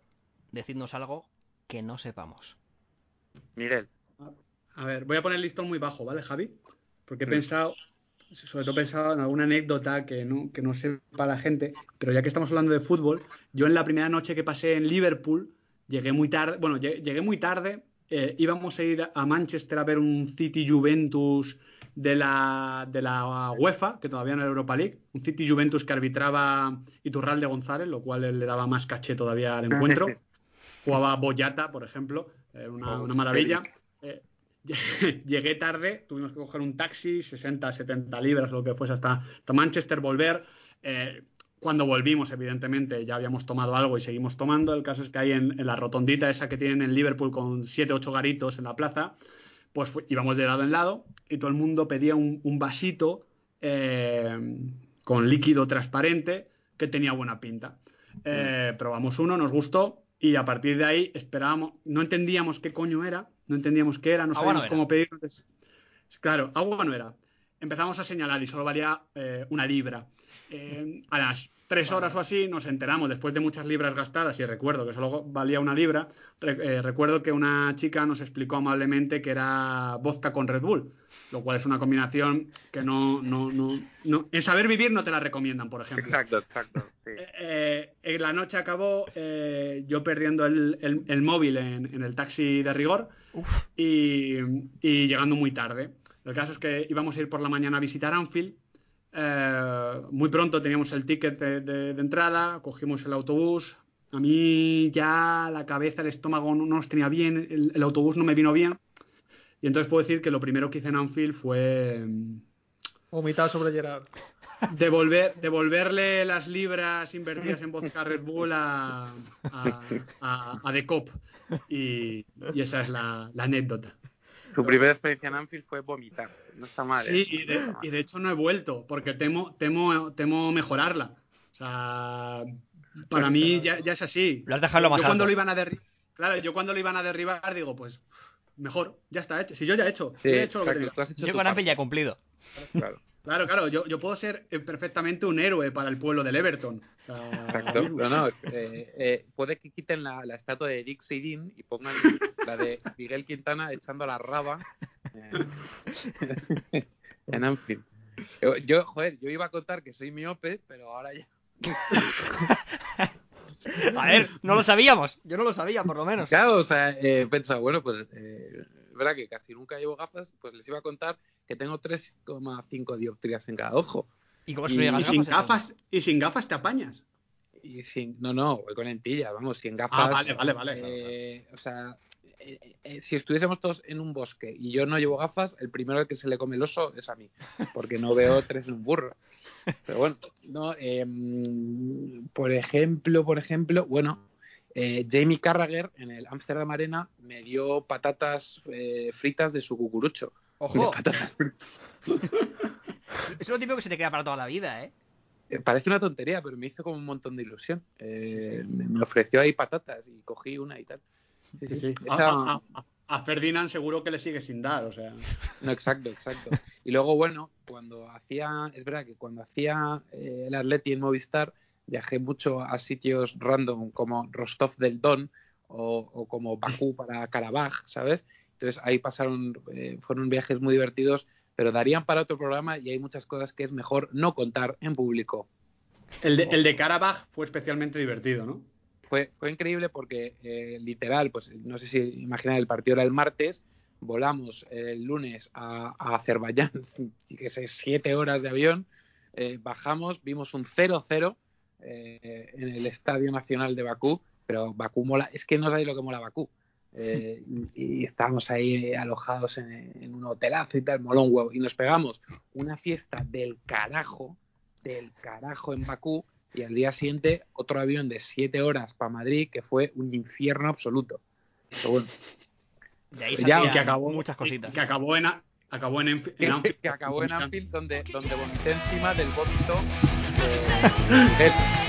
[SPEAKER 3] decidnos algo que no sepamos.
[SPEAKER 5] Miguel.
[SPEAKER 6] A ver, voy a poner el listón muy bajo, ¿vale, Javi? Porque he
[SPEAKER 5] Mm.
[SPEAKER 6] pensado, sobre todo he pensado en alguna anécdota que no, que no sepa la gente, pero ya que estamos hablando de fútbol, yo en la primera noche que pasé en Liverpool, llegué muy tarde, bueno, lle- llegué muy tarde, eh, íbamos a ir a Manchester a ver un City Juventus de la, de la UEFA, que todavía no era Europa League, un City Juventus que arbitraba Iturralde González, lo cual le daba más caché todavía al encuentro. Jugaba Boyata, por ejemplo, eh, una,
[SPEAKER 5] Oh,
[SPEAKER 6] una maravilla. Eh, llegué tarde, tuvimos que coger un taxi, 60, 70 libras, lo que fuese, hasta, hasta Manchester, volver. Eh, cuando volvimos, evidentemente, ya habíamos tomado algo y seguimos tomando. El caso es que hay en, en la rotondita esa que tienen en Liverpool con 7, 8 garitos en la plaza, pues fu- íbamos de lado en lado y todo el mundo pedía un, un vasito eh, con líquido transparente que tenía buena pinta. Eh, probamos uno, nos gustó y a partir de ahí esperábamos, no entendíamos qué coño era, no entendíamos qué era, no sabíamos cómo pedir. Claro, agua no era. Empezamos a señalar y solo valía eh, una libra. Eh, a las tres horas o así nos enteramos, después de muchas libras gastadas, y recuerdo que solo valía una libra, re- eh, recuerdo que una chica nos explicó amablemente que era vodka con Red Bull, lo cual es una combinación que no, no, no, no- en saber vivir no te la recomiendan, por ejemplo.
[SPEAKER 5] Exacto, exacto. sí.
[SPEAKER 6] Eh, eh, la noche acabó eh, yo perdiendo el, el- el móvil en, en el taxi de rigor y, y llegando muy tarde. El caso es que íbamos a ir por la mañana a visitar Anfield. Eh, muy pronto teníamos el ticket de, de- de entrada, cogimos el autobús. A mí ya la cabeza, el estómago no, no los tenía bien, el, el autobús no me vino bien. Y entonces puedo decir que lo primero que hice en Anfield fue mm,
[SPEAKER 4] Vomitar sobre Gerard.
[SPEAKER 6] devolver, devolverle las libras invertidas en vodka Red Bull a, a, a, a The Cop. Y, y esa es la, la anécdota.
[SPEAKER 5] Tu primera experiencia en Anfield fue vomitar. No está mal.
[SPEAKER 6] Sí,
[SPEAKER 5] ¿eh?
[SPEAKER 6] y de,
[SPEAKER 5] mal.
[SPEAKER 6] y de hecho no he vuelto, porque temo, temo, temo mejorarla. O sea, para mí ya, ya es así.
[SPEAKER 3] Lo has dejado lo más
[SPEAKER 6] yo cuando
[SPEAKER 3] alto.
[SPEAKER 6] lo iban a derribar, claro, yo cuando lo iban a derribar digo, pues mejor, ya está hecho. Si yo ya he hecho,
[SPEAKER 5] Sí,
[SPEAKER 6] yo ya he hecho lo que
[SPEAKER 5] exacto,
[SPEAKER 6] tenía.
[SPEAKER 5] tú has hecho
[SPEAKER 3] yo con
[SPEAKER 5] parte,
[SPEAKER 3] ya he cumplido.
[SPEAKER 5] claro.
[SPEAKER 6] Claro, claro, yo, yo puedo ser eh, perfectamente un héroe para el pueblo del Everton. O sea,
[SPEAKER 5] Exacto. No, no, eh, eh, puede que quiten la, la estatua de Dick Seidin y pongan la de Miguel Quintana echando la raba eh, en Anfield. Yo, yo, joder, yo iba a contar que soy miope, pero ahora ya.
[SPEAKER 3] A ver, no lo sabíamos. Yo no lo sabía, por lo menos.
[SPEAKER 5] Claro, o sea, eh, he pensado, bueno, pues eh, verdad que casi nunca llevo gafas, pues les iba a contar que tengo 3,5 dioptrías en cada ojo.
[SPEAKER 3] ¿Y cómo
[SPEAKER 6] sin gafas, y sin gafas te apañas.
[SPEAKER 5] Y sin, no, no, voy con lentillas, vamos, sin gafas.
[SPEAKER 6] Ah, vale, vale, vale.
[SPEAKER 5] eh, O sea, eh, eh, si estuviésemos todos en un bosque y yo no llevo gafas, el primero que se le come el oso es a mí, porque no veo tres en un burro. Pero bueno, no, eh, por ejemplo, por ejemplo, bueno, eh, Jamie Carragher en el Amsterdam Arena me dio patatas eh, fritas de su cucurucho.
[SPEAKER 3] Ojo,
[SPEAKER 5] Patatas fritas.
[SPEAKER 3] eso es lo típico que se te queda para toda la vida, ¿eh?
[SPEAKER 5] Eh, Parece una tontería, pero me hizo como un montón de ilusión. Eh, Me me ofreció ahí patatas y cogí una y tal. Sí, sí,
[SPEAKER 6] Sí, sí. A,
[SPEAKER 5] Esa-
[SPEAKER 6] a- a- a Ferdinand seguro que le sigue sin dar, o sea.
[SPEAKER 5] No, exacto, exacto. Y luego, bueno, cuando hacía, es verdad que cuando hacía eh, el Atleti en Movistar, viajé mucho a sitios random como Rostov del Don o, o como Bakú para Karabaj, ¿sabes? Entonces ahí pasaron, eh, fueron viajes muy divertidos pero darían para otro programa y hay muchas cosas que es mejor no contar en público.
[SPEAKER 6] El de, el de Karabaj fue especialmente divertido, ¿no?
[SPEAKER 5] Fue, fue increíble porque eh, literal, pues no sé si imaginar el partido era el martes, volamos el lunes a, a Azerbaiyán, que sé, siete horas de avión, eh, bajamos, vimos un 0-0 eh, en el Estadio Nacional de Bakú, pero Bakú mola, es que no sabéis lo que mola Bakú. Eh, y, y estábamos ahí alojados en, en un hotelazo y tal, molón huevo, y nos pegamos una fiesta del carajo, del carajo en Bakú, y al día siguiente otro avión de siete horas para Madrid, que fue un infierno absoluto. Pero bueno,
[SPEAKER 3] De ahí
[SPEAKER 5] Ya,
[SPEAKER 6] que acabó,
[SPEAKER 3] muchas cositas.
[SPEAKER 6] Que acabó en, acabó en,
[SPEAKER 5] que acabó en Anfield donde, donde vomité encima del vómito It.